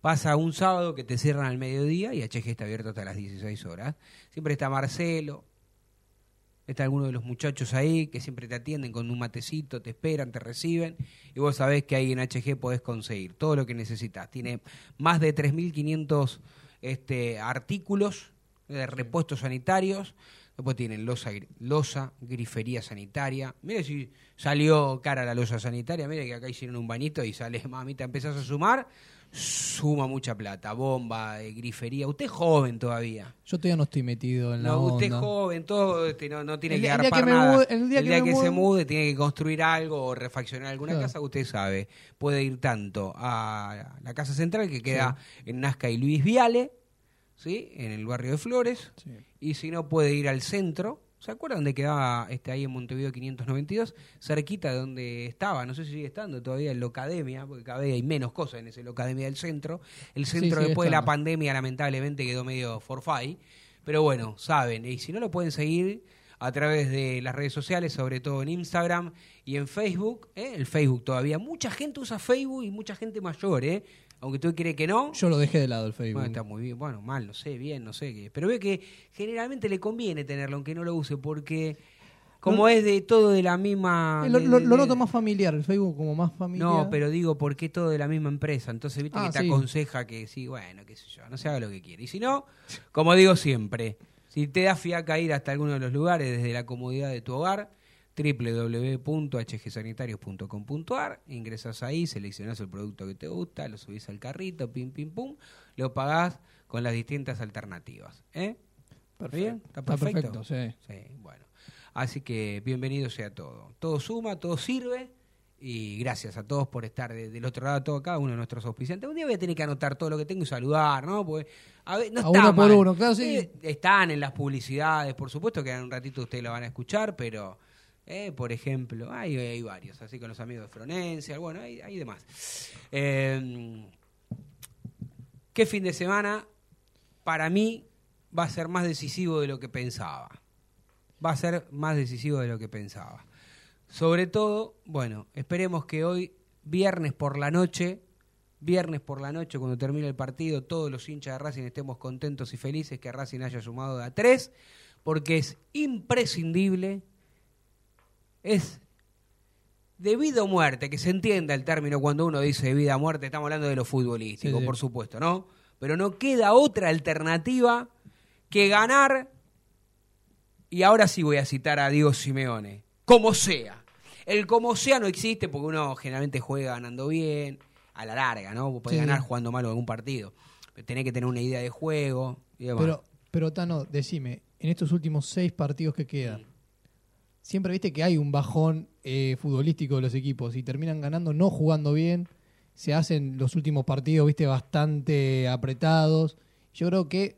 Pasa un sábado que te cierran al mediodía y HG está abierto hasta las 16 horas. Siempre está Marcelo, está alguno de los muchachos ahí que siempre te atienden con un matecito, te esperan, te reciben y vos sabés que ahí en HG podés conseguir todo lo que necesitas. Tiene más de 3.500 este, artículos de repuestos sanitarios. Después tienen losa, losa, grifería sanitaria. Mire si salió cara la losa sanitaria. Mire que acá hicieron un bañito y sale, mamita, empezás a sumar. Suma mucha plata, bomba, eh, grifería. Usted es joven todavía. Yo todavía no estoy metido en la No, usted es joven, todo, este, no, no tiene El que día- el día arpar que nada. mude- el día que se mude- mude, tiene que construir algo o refaccionar alguna Claro. casa, usted sabe. Puede ir tanto a la Casa Central, que queda en Nazca y Luis Viale, ¿sí? en el barrio de Flores, Sí. y si no, puede ir al centro. ¿Se acuerdan dónde quedaba este, ahí en Montevideo 592? Cerquita de donde estaba, no sé si sigue estando todavía en Locademia, porque cada vez hay menos cosas en ese Locademia del centro. El centro después de la pandemia lamentablemente quedó medio forfait. Pero bueno, saben, y si no lo pueden seguir a través de las redes sociales, sobre todo en Instagram y en Facebook, ¿eh? el Facebook todavía. Mucha gente usa Facebook y mucha gente mayor, ¿eh? Aunque tú crees que no. Yo lo dejé de lado el Facebook. Bueno, está muy bien, bueno, mal, no sé, bien, no sé qué. Pero ve que generalmente le conviene tenerlo, aunque no lo use, porque como es de todo de la misma... Eh, lo, de- lo- de- lo de- noto más familiar, el Facebook como más familiar. No, pero digo, porque es todo de la misma empresa. Entonces, viste Ah, que te sí. aconseja que sí, bueno, qué sé yo, no se haga lo que quiere. Y si no, como digo siempre, si te da fiaca ir hasta alguno de los lugares desde la comodidad de tu hogar, www.hgsanitarios.com.ar, ingresas ahí, seleccionas el producto que te gusta, lo subís al carrito, pim, pim, pum, lo pagás con las distintas alternativas. ¿Eh? ¿Está bien? ¿Está Está perfecto? perfecto, sí. Sí, bueno. Así que bienvenido sea todo. Todo suma, todo sirve. Y gracias a todos por estar de- del otro lado, todo, cada uno de nuestros auspiciantes. Un día voy a tener que anotar todo lo que tengo y saludar, ¿no? Porque a ver, no A está uno por mal. uno, claro, sí. Eh, están en las publicidades, por supuesto que en un ratito ustedes lo van a escuchar, pero, eh, por ejemplo, hay, varios, así con los amigos de Florencia, bueno, hay, demás. Eh, ¿Qué fin de semana? Para mí va a ser más decisivo de lo que pensaba. Va a ser más decisivo de lo que pensaba. Sobre todo, bueno, esperemos que hoy, viernes por la noche, viernes por la noche, cuando termine el partido, todos los hinchas de Racing estemos contentos y felices que Racing haya sumado a tres, porque es imprescindible, es de vida o muerte, que se entienda el término cuando uno dice de vida o muerte, estamos hablando de lo futbolístico, Sí, sí. por supuesto, ¿no? Pero no queda otra alternativa que ganar, y ahora sí voy a citar a Diego Simeone, como sea. El como sea no existe porque uno generalmente juega ganando bien, a la larga, ¿no? Puede Sí. ganar jugando mal algún partido. Pero tenés que tener una idea de juego y demás. Pero, pero Tano, decime, en estos últimos seis partidos que quedan, siempre viste que hay un bajón eh, futbolístico de los equipos y terminan ganando no jugando bien, se hacen los últimos partidos, viste, bastante apretados. Yo creo que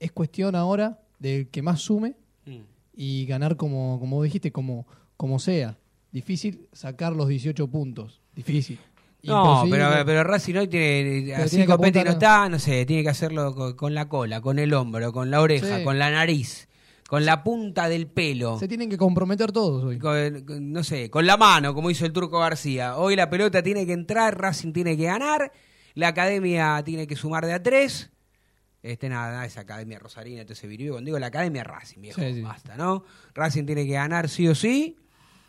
es cuestión ahora del que más sume Mm. y ganar como, como vos dijiste, como, como sea. Difícil sacar los 18 puntos. Difícil. No, pero, pero Racing hoy tiene, Pero así tiene que no está, no sé, tiene que hacerlo con, con la cola, con el hombro, con la oreja, Sí. con la nariz, con la punta del pelo. Se tienen que comprometer todos hoy. con- con- no sé, con la mano, como hizo el Turco García. Hoy la pelota tiene que entrar, Racing tiene que ganar, la academia tiene que sumar de a tres. Este, nada, nada, esa academia rosarina, ese virilio. Cuando digo la academia Racing, viejo, Sí, sí. basta, ¿no? Racing tiene que ganar sí o sí.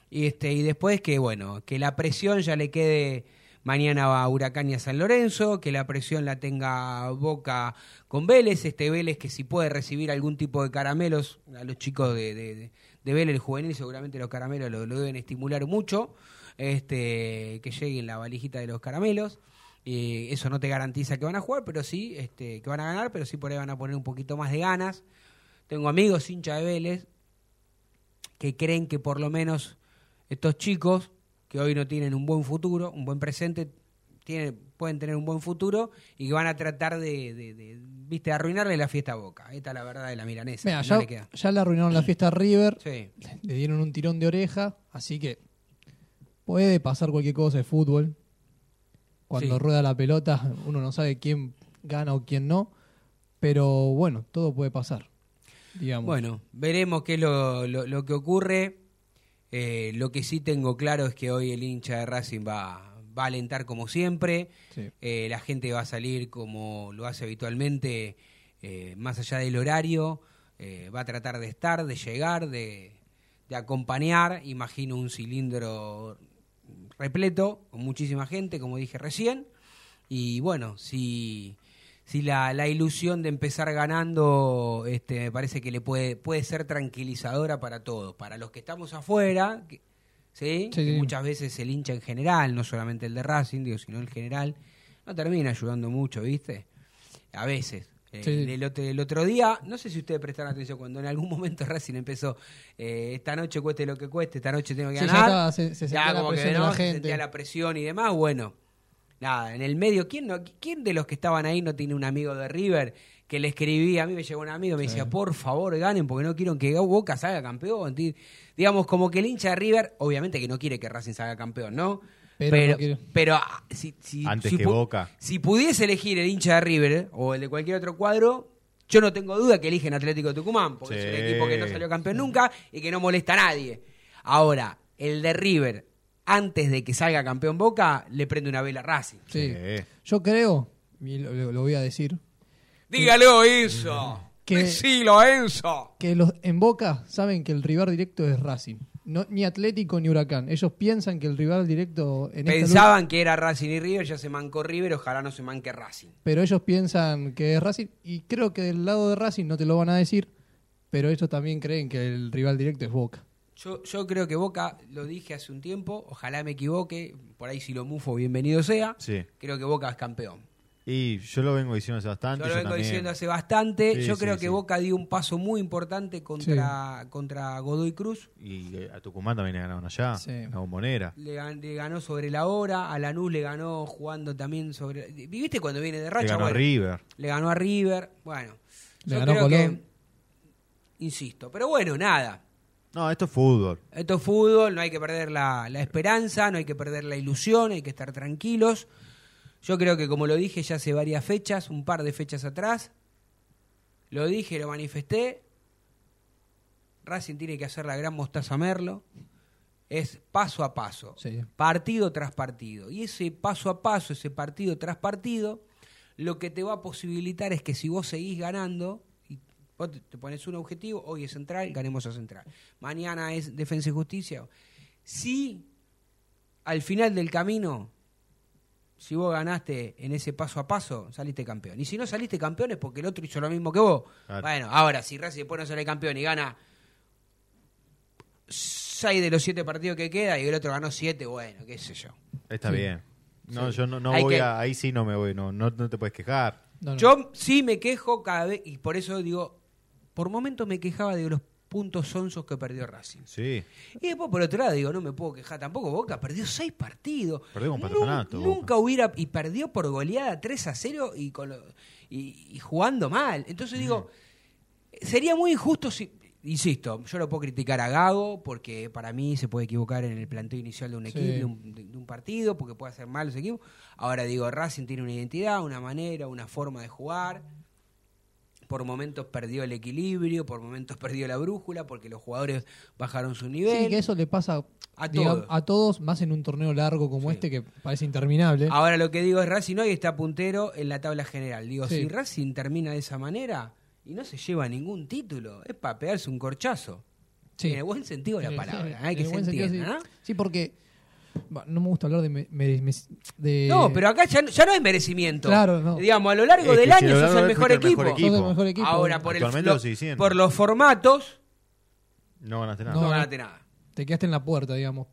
Y, este, y después que, bueno, que la presión ya le quede mañana a Huracán y a San Lorenzo, que la presión la tenga Boca con Vélez, este Vélez que si puede recibir algún tipo de caramelos, a los chicos de, de, de- Vélez, el juvenil, seguramente los caramelos lo, deben estimular mucho, este, que lleguen la valijita de los caramelos. Eso no te garantiza que van a jugar, pero sí este, que van a ganar, pero sí por ahí van a poner un poquito más de ganas. Tengo amigos hincha de Vélez que creen que por lo menos estos chicos que hoy no tienen un buen futuro, un buen presente, tienen, pueden tener un buen futuro y que van a tratar de, de- de, viste, arruinarle la fiesta a Boca. Esta es la verdad de la milanesa. Mira, no ya, le queda. ya le arruinaron la fiesta a River, Sí. le dieron un tirón de oreja, así que puede pasar cualquier cosa de fútbol. Cuando Sí. rueda la pelota, uno no sabe quién gana o quién no. Pero bueno, todo puede pasar. Digamos. Bueno, veremos qué es lo, lo- lo que ocurre. Eh, lo que sí tengo claro es que hoy el hincha de Racing va, va a alentar como siempre. Sí. Eh, la gente va a salir como lo hace habitualmente, eh, más allá del horario. Eh, va a tratar de estar, de llegar, de, de acompañar. Imagino un cilindro repleto, con muchísima gente, como dije recién. Y bueno, si, si la, la ilusión de empezar ganando este, me parece que le puede, puede ser tranquilizadora para todos. Para los que estamos afuera, que- ¿sí? Sí, Que sí. muchas veces el hincha en general, no solamente el de Racing, digo, sino el general, no termina ayudando mucho, ¿viste? A veces. Eh, Sí. el, otro, el otro día, no sé si ustedes prestaron atención, cuando en algún momento Racing empezó, eh, esta noche cueste lo que cueste, esta noche tengo que Sí, ya ganar. estaba, se- se Ya sentía la como que de no, se sentía la presión y demás, bueno. Nada, en el medio, ¿quién, no, ¿quién de los que estaban ahí no tiene un amigo de River que le escribía? A mí me llegó un amigo, me decía, por favor, ganen porque no quiero que Boca salga campeón. Digamos, como que el hincha de River, obviamente que no quiere que Racing salga campeón, ¿no? Pero pero, no quiere. pero, ah, si, si- Antes si que pu- Boca. Si pudiese elegir el hincha de River eh, o el de cualquier otro cuadro, yo no tengo duda que eligen Atlético de Tucumán, porque es un equipo que no salió campeón nunca y que no molesta a nadie. Ahora, el de River, antes de que salga campeón Boca, le prende una vela a Racing. Sí. Sí. Yo creo, y lo, lo- lo voy a decir, Dígalo, Enzo. Que- Decilo, Enzo. que los en Boca saben que el rival directo es Racing. No, ni Atlético ni Huracán. Ellos piensan que el rival directo en lucha- Pensaban que era Racing y River, ya se mancó River, ojalá no se manque Racing. pero ellos piensan que es Racing y creo que del lado de Racing no te lo van a decir, pero ellos también creen que el rival directo es Boca. Yo, yo creo que Boca, lo dije hace un tiempo, ojalá me equivoque, por ahí si lo mufo, bienvenido sea. Sí. Creo que Boca es campeón. Y yo lo vengo diciendo hace bastante. Yo lo vengo también. diciendo hace bastante. Sí, yo sí, creo que sí. Boca dio un paso muy importante contra, contra Godoy Cruz. Y eh, a Tucumán también le ganaron allá. Sí. La bombonera. Le, le ganó sobre la hora. A Lanús le ganó jugando también sobre. ¿Viste cuando viene de Le racha? ganó a River. Le ganó a River. Bueno, Le yo ganó creo Colón. que. Insisto. Pero bueno, nada. No, esto es fútbol. Esto es fútbol, no hay que perder la, la esperanza, no hay que perder la ilusión, hay que estar tranquilos. Yo creo que como lo dije ya hace varias fechas, un par de fechas atrás, lo dije, lo manifesté, Racing tiene que hacer la gran mostaza Merlo, es paso a paso, Sí. partido tras partido. Y ese paso a paso, ese partido tras partido, lo que te va a posibilitar es que si vos seguís ganando, vos te- te pones un objetivo, hoy es central, ganemos a central. Mañana es defensa y justicia. Si al final del camino, si vos ganaste en ese paso a paso, saliste campeón. Y si no saliste campeón es porque el otro hizo lo mismo que vos. Claro. Bueno, ahora, si Racing después no sale campeón y gana seis de los siete partidos que queda y el otro ganó siete, bueno, qué sé yo. Está Sí. bien. No, Sí. yo no, no voy que- a. Ahí sí no me voy. No, no, no te puedes quejar. No, no. Yo sí me quejo cada vez, y por eso digo, por momentos me quejaba de los puntos sonsos que perdió Racing. Sí. Y después por otro lado digo, no me puedo quejar tampoco, Boca perdió seis partidos. Perdió Nun- Patronato. Nunca hubiera, y perdió por goleada 3 a 0 y, con lo- y, y jugando mal. Entonces digo, sería muy injusto si, insisto, yo lo puedo criticar a Gago porque para mí se puede equivocar en el planteo inicial de un Sí. equipo, de un, de- de un partido, porque puede hacer mal ese equipo. Ahora digo, Racing tiene una identidad, una manera, una forma de jugar. Por momentos perdió el equilibrio, por momentos perdió la brújula, porque los jugadores bajaron su nivel. Sí, que eso le pasa A todos. a todos, más en un torneo largo como Sí. este que parece interminable. Ahora lo que digo es Racing hoy está puntero en la tabla general. Digo, Sí. si Racing termina de esa manera y no se lleva ningún título, es para pegarse un corchazo. Sí. En el buen sentido de la palabra, sí, hay que se entienda. ¿no? Sí, porque no me gusta hablar de, me- me- me- de- No, pero acá ya, ya no es merecimiento. Claro, no. Digamos, a lo largo Es del si año sos el mejor el equipo. mejor Sos el mejor equipo. Ahora, por, el, lo- por los formatos, No ganaste nada. no, No, ganaste nada. te quedaste en la puerta, digamos.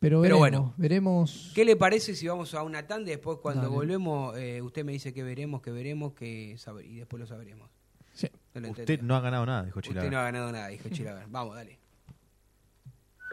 Pero, Pero veremos, bueno. veremos. ¿Qué le parece si vamos a una tanda y después cuando Dale. volvemos eh, usted me dice que veremos, que veremos, que y después lo sabremos? Sí. No lo Usted no ha ganado nada, dijo Usted Chilaver. no ha ganado nada, dijo Chilaver. Vamos, dale.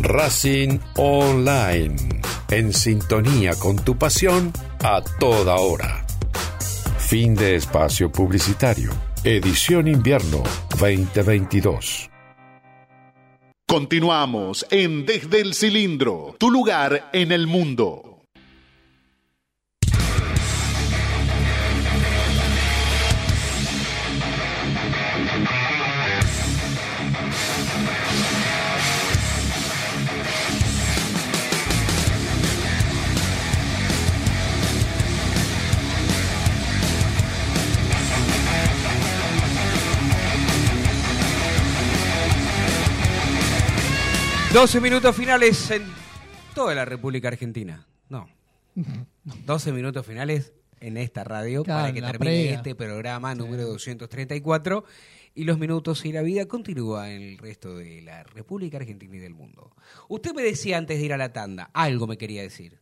Racing Online. En sintonía con tu pasión a toda hora. Fin de espacio publicitario. Edición invierno 2022. Continuamos en Desde el Cilindro, tu lugar en el mundo. 12 minutos finales en toda la República Argentina. No. 12 minutos finales en esta radio Claro, para que termine previa. este programa número 234 y los minutos y la vida continúa en el resto de la República Argentina y del mundo. Usted me decía antes de ir a la tanda, algo me quería decir.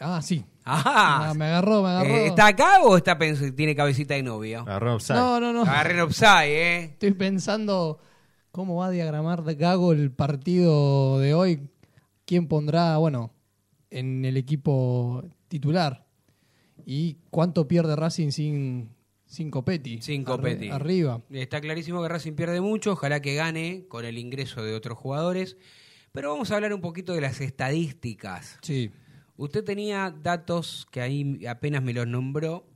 Ah, sí. Ajá. Ah, me agarró, me agarró. Eh, ¿Está acá o está tiene cabecita de novio? Agarró. No, no, no. Agarré en ¿eh? Estoy pensando cómo va a diagramar Gago el partido de hoy. ¿Quién pondrá, bueno, en el equipo titular? ¿Y cuánto pierde Racing sin, sin Copetti? Sin Copetti. Arriba. Está clarísimo que Racing pierde mucho, ojalá que gane con el ingreso de otros jugadores. Pero vamos a hablar un poquito de las estadísticas. Sí. Usted tenía datos que ahí apenas me los nombró.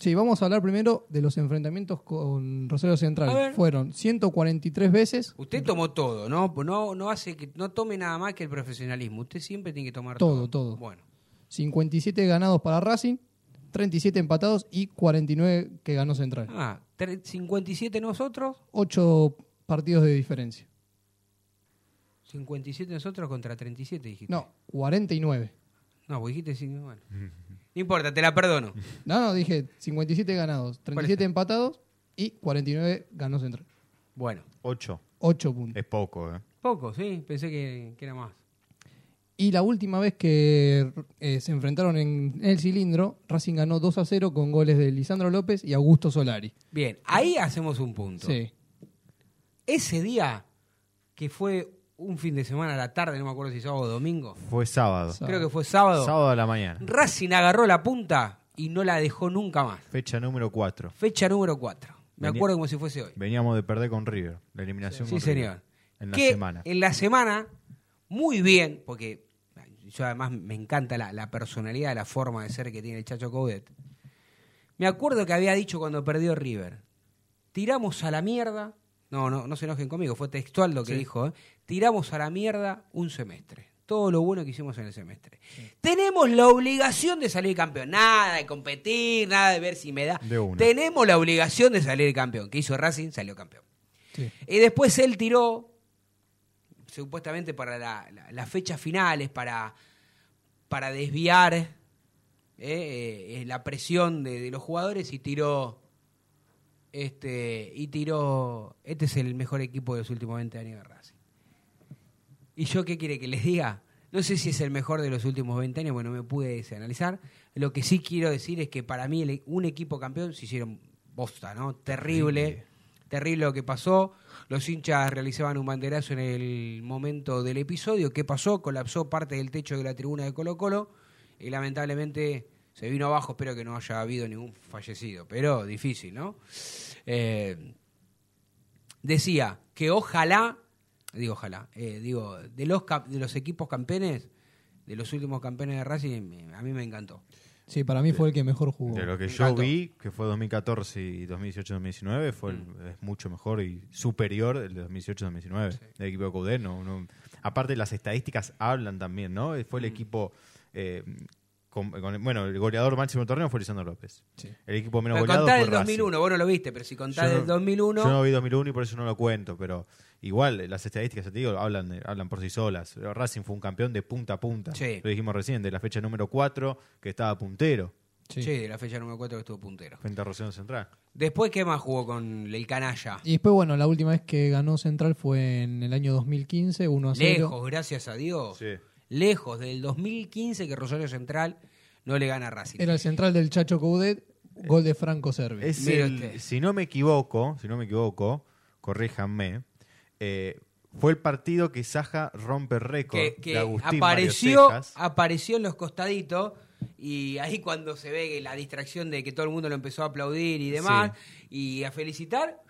Sí, vamos a hablar primero de los enfrentamientos con Rosario Central. Fueron 143 veces, Usted tomó todo, ¿no? No, no hace que no tome nada más que el profesionalismo. Usted siempre tiene que tomar todo. Todo, todo. Bueno, 57 ganados para Racing, 37 empatados y 49 que ganó Central. ah, tre- 57 nosotros, 8 partidos de diferencia. 57 nosotros contra 37 dijiste. No, 49. No, vos dijiste sí, bueno. No importa, te la perdono. No, no, dije 57 ganados, 37 empatados y 49 ganó Central. Bueno, 8. 8 puntos. Es poco, ¿eh? poco, sí, pensé que, que era más. Y la última vez que eh, se enfrentaron en, en el cilindro, Racing ganó 2 a 0 con goles de Lisandro López y Augusto Solari. Bien, ahí hacemos un punto. Sí. Ese día, que fue un fin de semana a la tarde, no me acuerdo si sábado o domingo, Fue sábado. Creo que fue sábado, Sábado a la mañana. Racing agarró la punta y no la dejó nunca más. Fecha número 4. Fecha número 4. Me acuerdo como si fuese hoy. Veníamos de perder con River. La eliminación Sí, con River. señor. En la que semana. En la semana, muy bien, porque yo además me encanta la, la personalidad, la forma de ser que tiene el Chacho Coudet. Me acuerdo que había dicho cuando perdió River, tiramos a la mierda, no, no, no se enojen conmigo, fue textual lo que dijo, ¿eh? tiramos a la mierda un semestre. Todo lo bueno que hicimos en el semestre. Tenemos la obligación de salir campeón. Nada de competir, nada de ver si me da. Tenemos la obligación de salir campeón. ¿Qué hizo Racing? Salió campeón. Sí. Y después él tiró, supuestamente para la- la- las fechas finales, para, para desviar eh, eh, la presión de, de los jugadores y tiró. Este, y tiró. Este es el mejor equipo de los últimos 20 años de Racing. ¿Y yo qué quiere que les diga? No sé si es el mejor de los últimos 20 años, bueno, me pude analizar. Lo que sí quiero decir es que para mí el- un equipo campeón se hicieron bosta, ¿no? Terrible, terrible lo que pasó. Los hinchas realizaban un banderazo en el momento del episodio. ¿Qué pasó? Colapsó parte del techo de la tribuna de Colo Colo y lamentablemente se vino abajo. Espero que no haya habido ningún fallecido, pero difícil, ¿no? Eh, decía que ojalá, digo ojalá, eh, digo, de los, de los equipos campeones, de los últimos campeones de Racing, a mí me encantó. Sí, para mí fue el que mejor jugó. De lo que yo vi, que fue 2014 y 2018-2019, fue el- Mm. es mucho mejor y superior el de 2018-2019. El equipo de Coudet, no, no- aparte las estadísticas hablan también, ¿no? Fue el Mm. equipo... eh, con- con- bueno, el goleador máximo del torneo fue Lisandro López. Sí. El equipo menos Pero goleado contá fue el Racing. 2001, vos no lo viste, pero si contás Yo no- del 2001... Yo no vi 2001 y por eso no lo cuento, pero igual las estadísticas, te digo, hablan, de- hablan por sí solas. Racing fue un campeón de punta a punta. Sí. Lo dijimos recién, de la fecha número 4, que estaba puntero Sí. Sí, de la fecha número 4 que estuvo puntero. frente a Rosario Central. Después, ¿qué más jugó con el canalla? Y después, bueno, la última vez que ganó Central fue en el año 2015, 1 a 0. Lejos, gracias a Dios. Sí. Lejos, del 2015 que Rosario Central no le gana a Racing. Era el central del Chacho Coudet, gol de Franco Servi. Es el- si no me equivoco, si no me equivoco, corríjanme, eh, fue el partido que Saja rompe récord que, que de Agustín apareció, apareció en los costaditos y ahí cuando se ve que la distracción de que todo el mundo lo empezó a aplaudir y demás y a felicitar,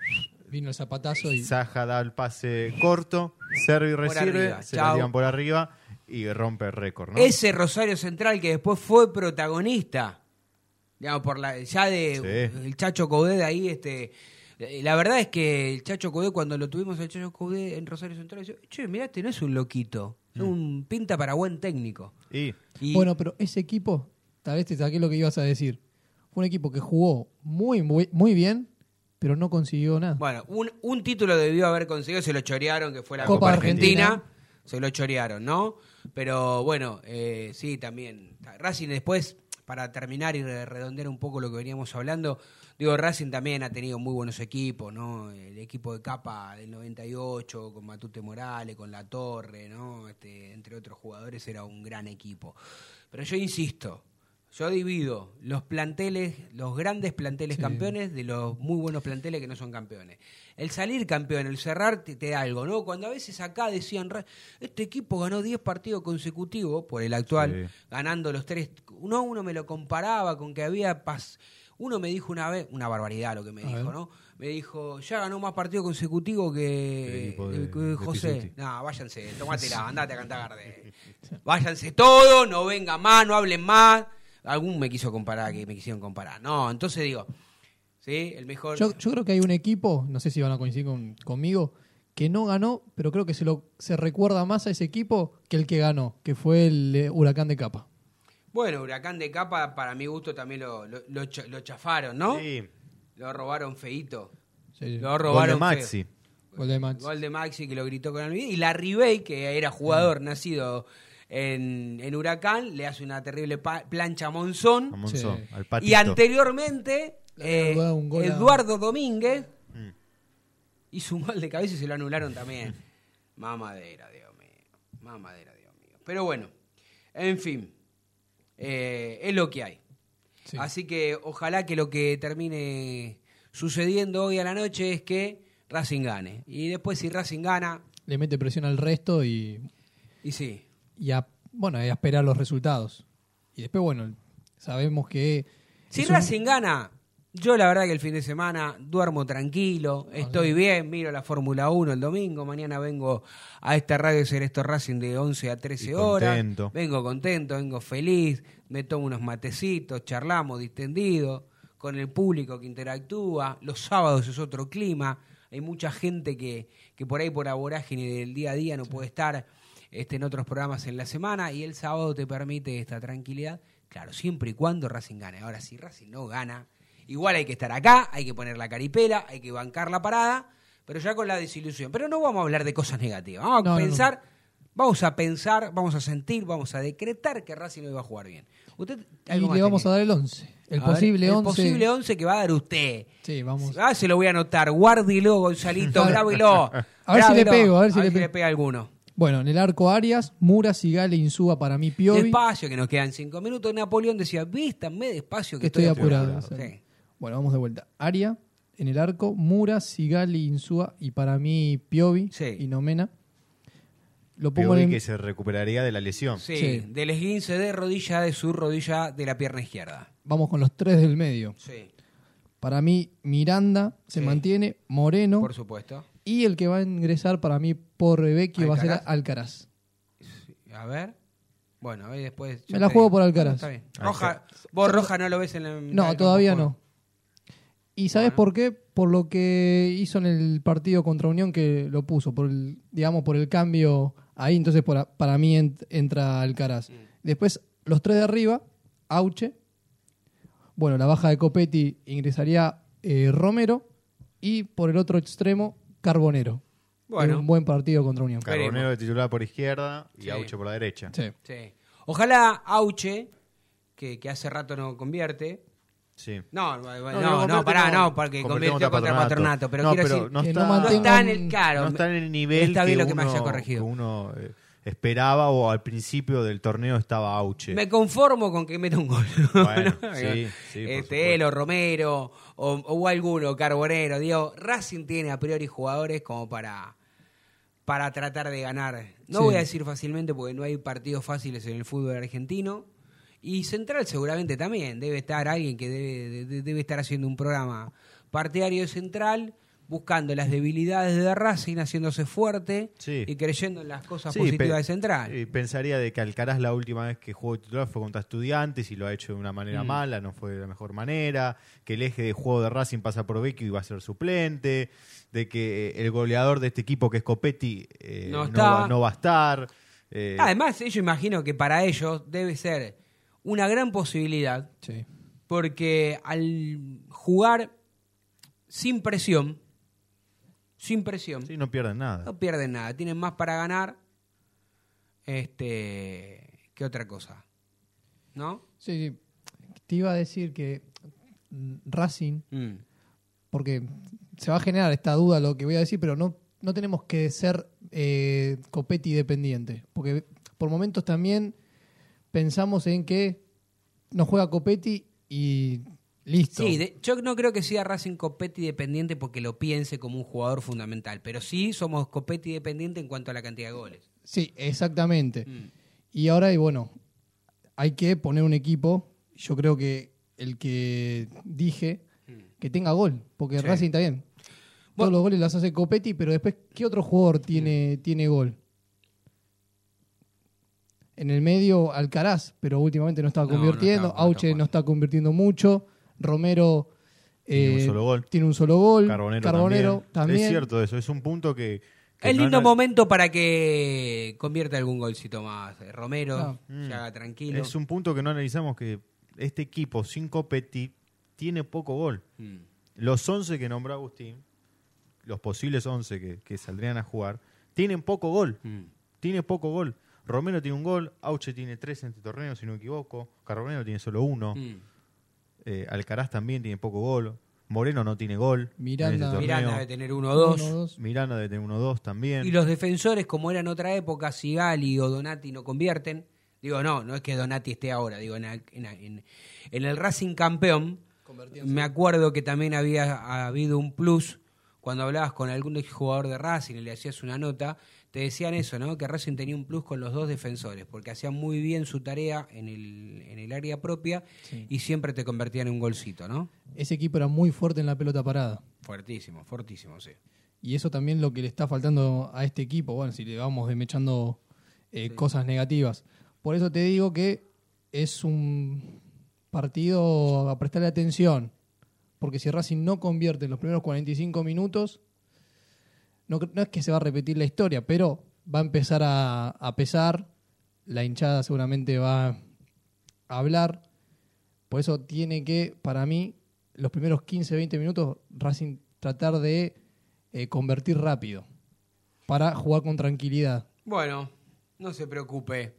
Vino el zapatazo y Saja da el pase corto, Servi recibe, arriba, se tiran por arriba y rompe el récord, ¿no? ese Rosario Central que después fue protagonista, digamos, por la, ya de Sí. el Chacho Coudet ahí, este, eh, la verdad es que el Chacho Coudet cuando lo tuvimos el Chacho Coudet en Rosario Central, dice, che, mirá, este no es un loquito, es un pinta para buen técnico. Y Y Bueno, pero ese equipo, tal vez te saqué lo que ibas a decir. Fue un equipo que jugó muy, muy, muy bien, pero no consiguió nada. Bueno, un, un título debió haber conseguido, se lo chorearon, que fue la Copa Copa, Argentina. Argentina. Se lo chorearon, ¿no? Pero bueno, eh, sí, también. Racing después, para terminar y re- redondear un poco lo que veníamos hablando, digo, Racing también ha tenido muy buenos equipos, ¿no? El equipo de capa del 98, con Matute Morales, con La Torre, ¿no? Este, entre otros jugadores, era un gran equipo. Pero yo insisto, yo divido los planteles, los grandes planteles Sí. campeones de los muy buenos planteles que no son campeones. El salir campeón, el cerrar te, te da algo, ¿no? Cuando a veces acá decían, "Ra- este equipo ganó 10 partidos consecutivos por el actual, Sí. ganando los tres. Uno, uno me lo comparaba con que había pas Uno me dijo una vez, una barbaridad lo que me A dijo, ver. ¿no? Me dijo, ya ganó más partidos consecutivos que, de- de José. No, váyanse, tomátela, andate a cantar Gardel. Váyanse todos, no vengan más, no hablen más. Algún me quiso comparar, que me quisieron comparar. No, entonces digo, ¿sí? El mejor. Yo, yo creo que hay un equipo, no sé si van a coincidir con- conmigo, que no ganó, pero creo que se lo se recuerda más a ese equipo que el que ganó, que fue el eh, Huracán de Capa. Bueno, Huracán de Capa, para mi gusto, también lo, lo, lo cha- lo chafaron, ¿no? Sí. Lo robaron feito. Sí, Lo Gol de feo. Maxi. gol de Max. Gol de Maxi que lo gritó con el Y la Ribey, que era jugador nacido en, en Huracán, le hace una terrible pa- plancha a Monzón. A Monzón, Sí. al patito. Y anteriormente, eh, dado un gol a- Eduardo Domínguez Mm. hizo un gol de cabeza y se lo anularon también. Mamadera, Dios mío. Mamadera, Dios mío. Pero bueno, en fin, eh, es lo que hay. Sí. Así que ojalá que lo que termine sucediendo hoy a la noche es que Racing gane. Y después si Racing gana, Le mete presión al resto y, y sí. y a, bueno, y a esperar los resultados. Y después, bueno, sabemos que... Si un- Racing gana, yo la verdad que el fin de semana duermo tranquilo, estoy bien, miro la Fórmula 1 el domingo, mañana vengo a esta radio de ser esto Racing de 11 a 13 Y horas. contento. Vengo contento, vengo feliz, me tomo unos matecitos, charlamos distendido, con el público que interactúa. Los sábados es otro clima. Hay mucha gente que, que por ahí por la vorágine del día a día no puede estar este, en otros programas en la semana y el sábado te permite esta tranquilidad. Claro, siempre y cuando Racing gane. Ahora, si Racing no gana, igual hay que estar acá, hay que poner la caripela, hay que bancar la parada, pero ya con la desilusión. Pero no vamos a hablar de cosas negativas. Vamos a No, no, no. pensar, vamos a pensar, vamos a sentir, vamos a decretar que Racing no iba a jugar bien. Usted Y le vamos a dar el 11. El A ver, posible el 11. posible 11 que va a dar usted. Sí, vamos. Ah, se lo voy a anotar. Guárdelo, Gonzalito, grábelo. A ver si le pego, a ver si le pego. pega alguno. Bueno, en el arco Arias, Mura, Sigale, Insúa para mí Piovi. Despacio, que nos quedan cinco minutos. Napoleón decía, vístanme despacio que, Que estoy apurado. Sí. Bueno, vamos de vuelta. Aria en el arco, Mura, Sigali, Insúa y para mí Piovi Sí. y Nomena. Lo pongo Piovi en que se recuperaría de la lesión. Sí, Sí. del esguince de rodilla de su rodilla de la pierna izquierda. Vamos con los tres del medio. Sí, Para mí Miranda se Sí. mantiene, Moreno por supuesto. y el que va a ingresar para mí por Rebecchio va a ser ¿Alcaraz? A ver. Bueno, a ver después. Me la juego por Alcaraz. Está bien. Roja, vos Roja no lo ves en la. No, todavía no. ¿Y sabes Bueno. por qué? Por lo que hizo en el partido contra Unión que lo puso, por el, digamos, por el cambio ahí, entonces por para mí ent- entra Alcaraz. Mm. Después, los tres de arriba, Auche. Bueno, la baja de Copetti ingresaría eh, Romero. Y por el otro extremo, Carbonero. Bueno. En un buen partido contra Unión. Carbonero de titular por izquierda y Sí. Auche por la derecha. Sí. Sí. Ojalá Auche, que, que hace rato no convierte. Sí. No, no, no, pará, no. porque Convirtió contra Patronato. Patronato. Pero No, quiero pero decir, no está- no en el claro. no está en el nivel Está bien que lo que me uno, haya corregido. que uno, eh, esperaba o al principio del torneo estaba Auche. Me conformo con que meta un gol. Bueno, ¿no? sí, sí, este, él o Romero o, o alguno, Carbonero. Digo, Racing tiene a priori jugadores como para, para tratar de ganar. No Sí. voy a decir fácilmente porque no hay partidos fáciles en el fútbol argentino. Y Central seguramente también. Debe estar alguien que debe, de- debe estar haciendo un programa partidario de Central, buscando las debilidades de Racing, haciéndose fuerte Sí. y creyendo en las cosas Sí, positivas de Central. pensaría de que Alcaraz la última vez que jugó titular fue contra Estudiantes y lo ha hecho de una manera Mm. mala, no fue de la mejor manera, que el eje de juego de Racing pasa por Vecchio y va a ser suplente, de que eh, el goleador de este equipo que es Copetti eh, No no, va, no va a estar. eh, Además, yo imagino que para ellos debe ser una gran posibilidad, Sí. porque al jugar sin presión, sin presión, sí, no pierden nada. no pierden nada, tienen más para ganar este que otra cosa. ¿No? Sí, sí. Te iba a decir que mm, Racing Mm. porque se va a generar esta duda lo que voy a decir, pero no, no tenemos que ser eh, Copetti dependiente, porque por momentos también pensamos en que nos juega Copetti y listo. Sí, de- yo no creo que sea Racing Copetti dependiente porque lo piense como un jugador fundamental, pero sí somos Copetti dependiente en cuanto a la cantidad de goles. Sí, exactamente. Mm. Y ahora, y bueno, hay que poner un equipo, yo creo que el que dije, que tenga gol, porque Mm. Sí. Racing está bien. Bueno. Todos los goles los hace Copetti, pero después, ¿qué otro jugador tiene, Mm. tiene gol? En el medio, Alcaraz, pero últimamente no No, no convirtiendo. está- no está Auche no está convirtiendo mucho. Romero Tiene un eh, solo gol. tiene un solo gol. Carbonero, también. también. Es cierto eso, es un punto que... que Es no lindo momento para que convierta algún golcito más. Eh, Romero, se haga tranquilo. Es un punto que no analizamos que este equipo sin Copetti tiene poco gol. Mm. Los 11 que nombró Agustín, los posibles 11 que, que saldrían a jugar, tienen poco gol. Mm. Tiene poco gol. Romero tiene un gol, Auche tiene tres en este torneo, si no me equivoco. Carbonero tiene solo uno. Mm. Eh, Alcaraz también tiene poco gol. Moreno no tiene gol. en Miranda- este torneo. Miranda debe tener uno o dos. Uno, dos. Miranda debe tener uno o dos también. Y los defensores, como era en otra época, Sigali o Donati no convierten. Digo, no, no es que Donati esté ahora. Digo, en, el- en- en- en el Racing campeón, me acuerdo que también había habido un plus cuando hablabas con algún jugador de Racing y le hacías una nota. Te decían eso, ¿no? Que Racing tenía un plus con los dos defensores, porque hacían muy bien su tarea en el, en el área propia Sí. y siempre te convertían en un golcito, ¿no? Ese equipo era muy fuerte en la pelota parada. Fuertísimo, fuertísimo, sí. Y eso también lo que le está faltando a este equipo, bueno, si le vamos demechando eh, cosas negativas. Por eso te digo que es un partido a prestarle atención. porque si Racing no convierte en los primeros 45 minutos, no, es que se va a repetir la historia, pero va a empezar a, a pesar, la hinchada seguramente va a hablar, por eso tiene que, para mí, los primeros 15, 20 minutos, Racing tratar de eh, convertir rápido, para jugar con tranquilidad. Bueno, no se preocupe.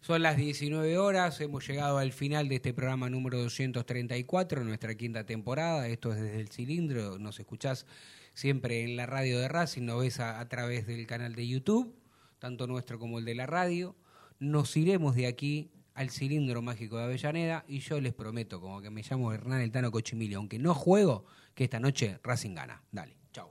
Son las 19 horas, hemos llegado al final de este programa número 234, nuestra quinta temporada. Esto es desde el cilindro, nos escuchás siempre en la radio de Racing, nos ves a, través del canal de YouTube, tanto nuestro como el de la radio. Nos iremos de aquí al cilindro mágico de Avellaneda y yo les prometo, como que me llamo Hernán El Tano Cochimilio, aunque no juego, que esta noche Racing gana. Dale, chao.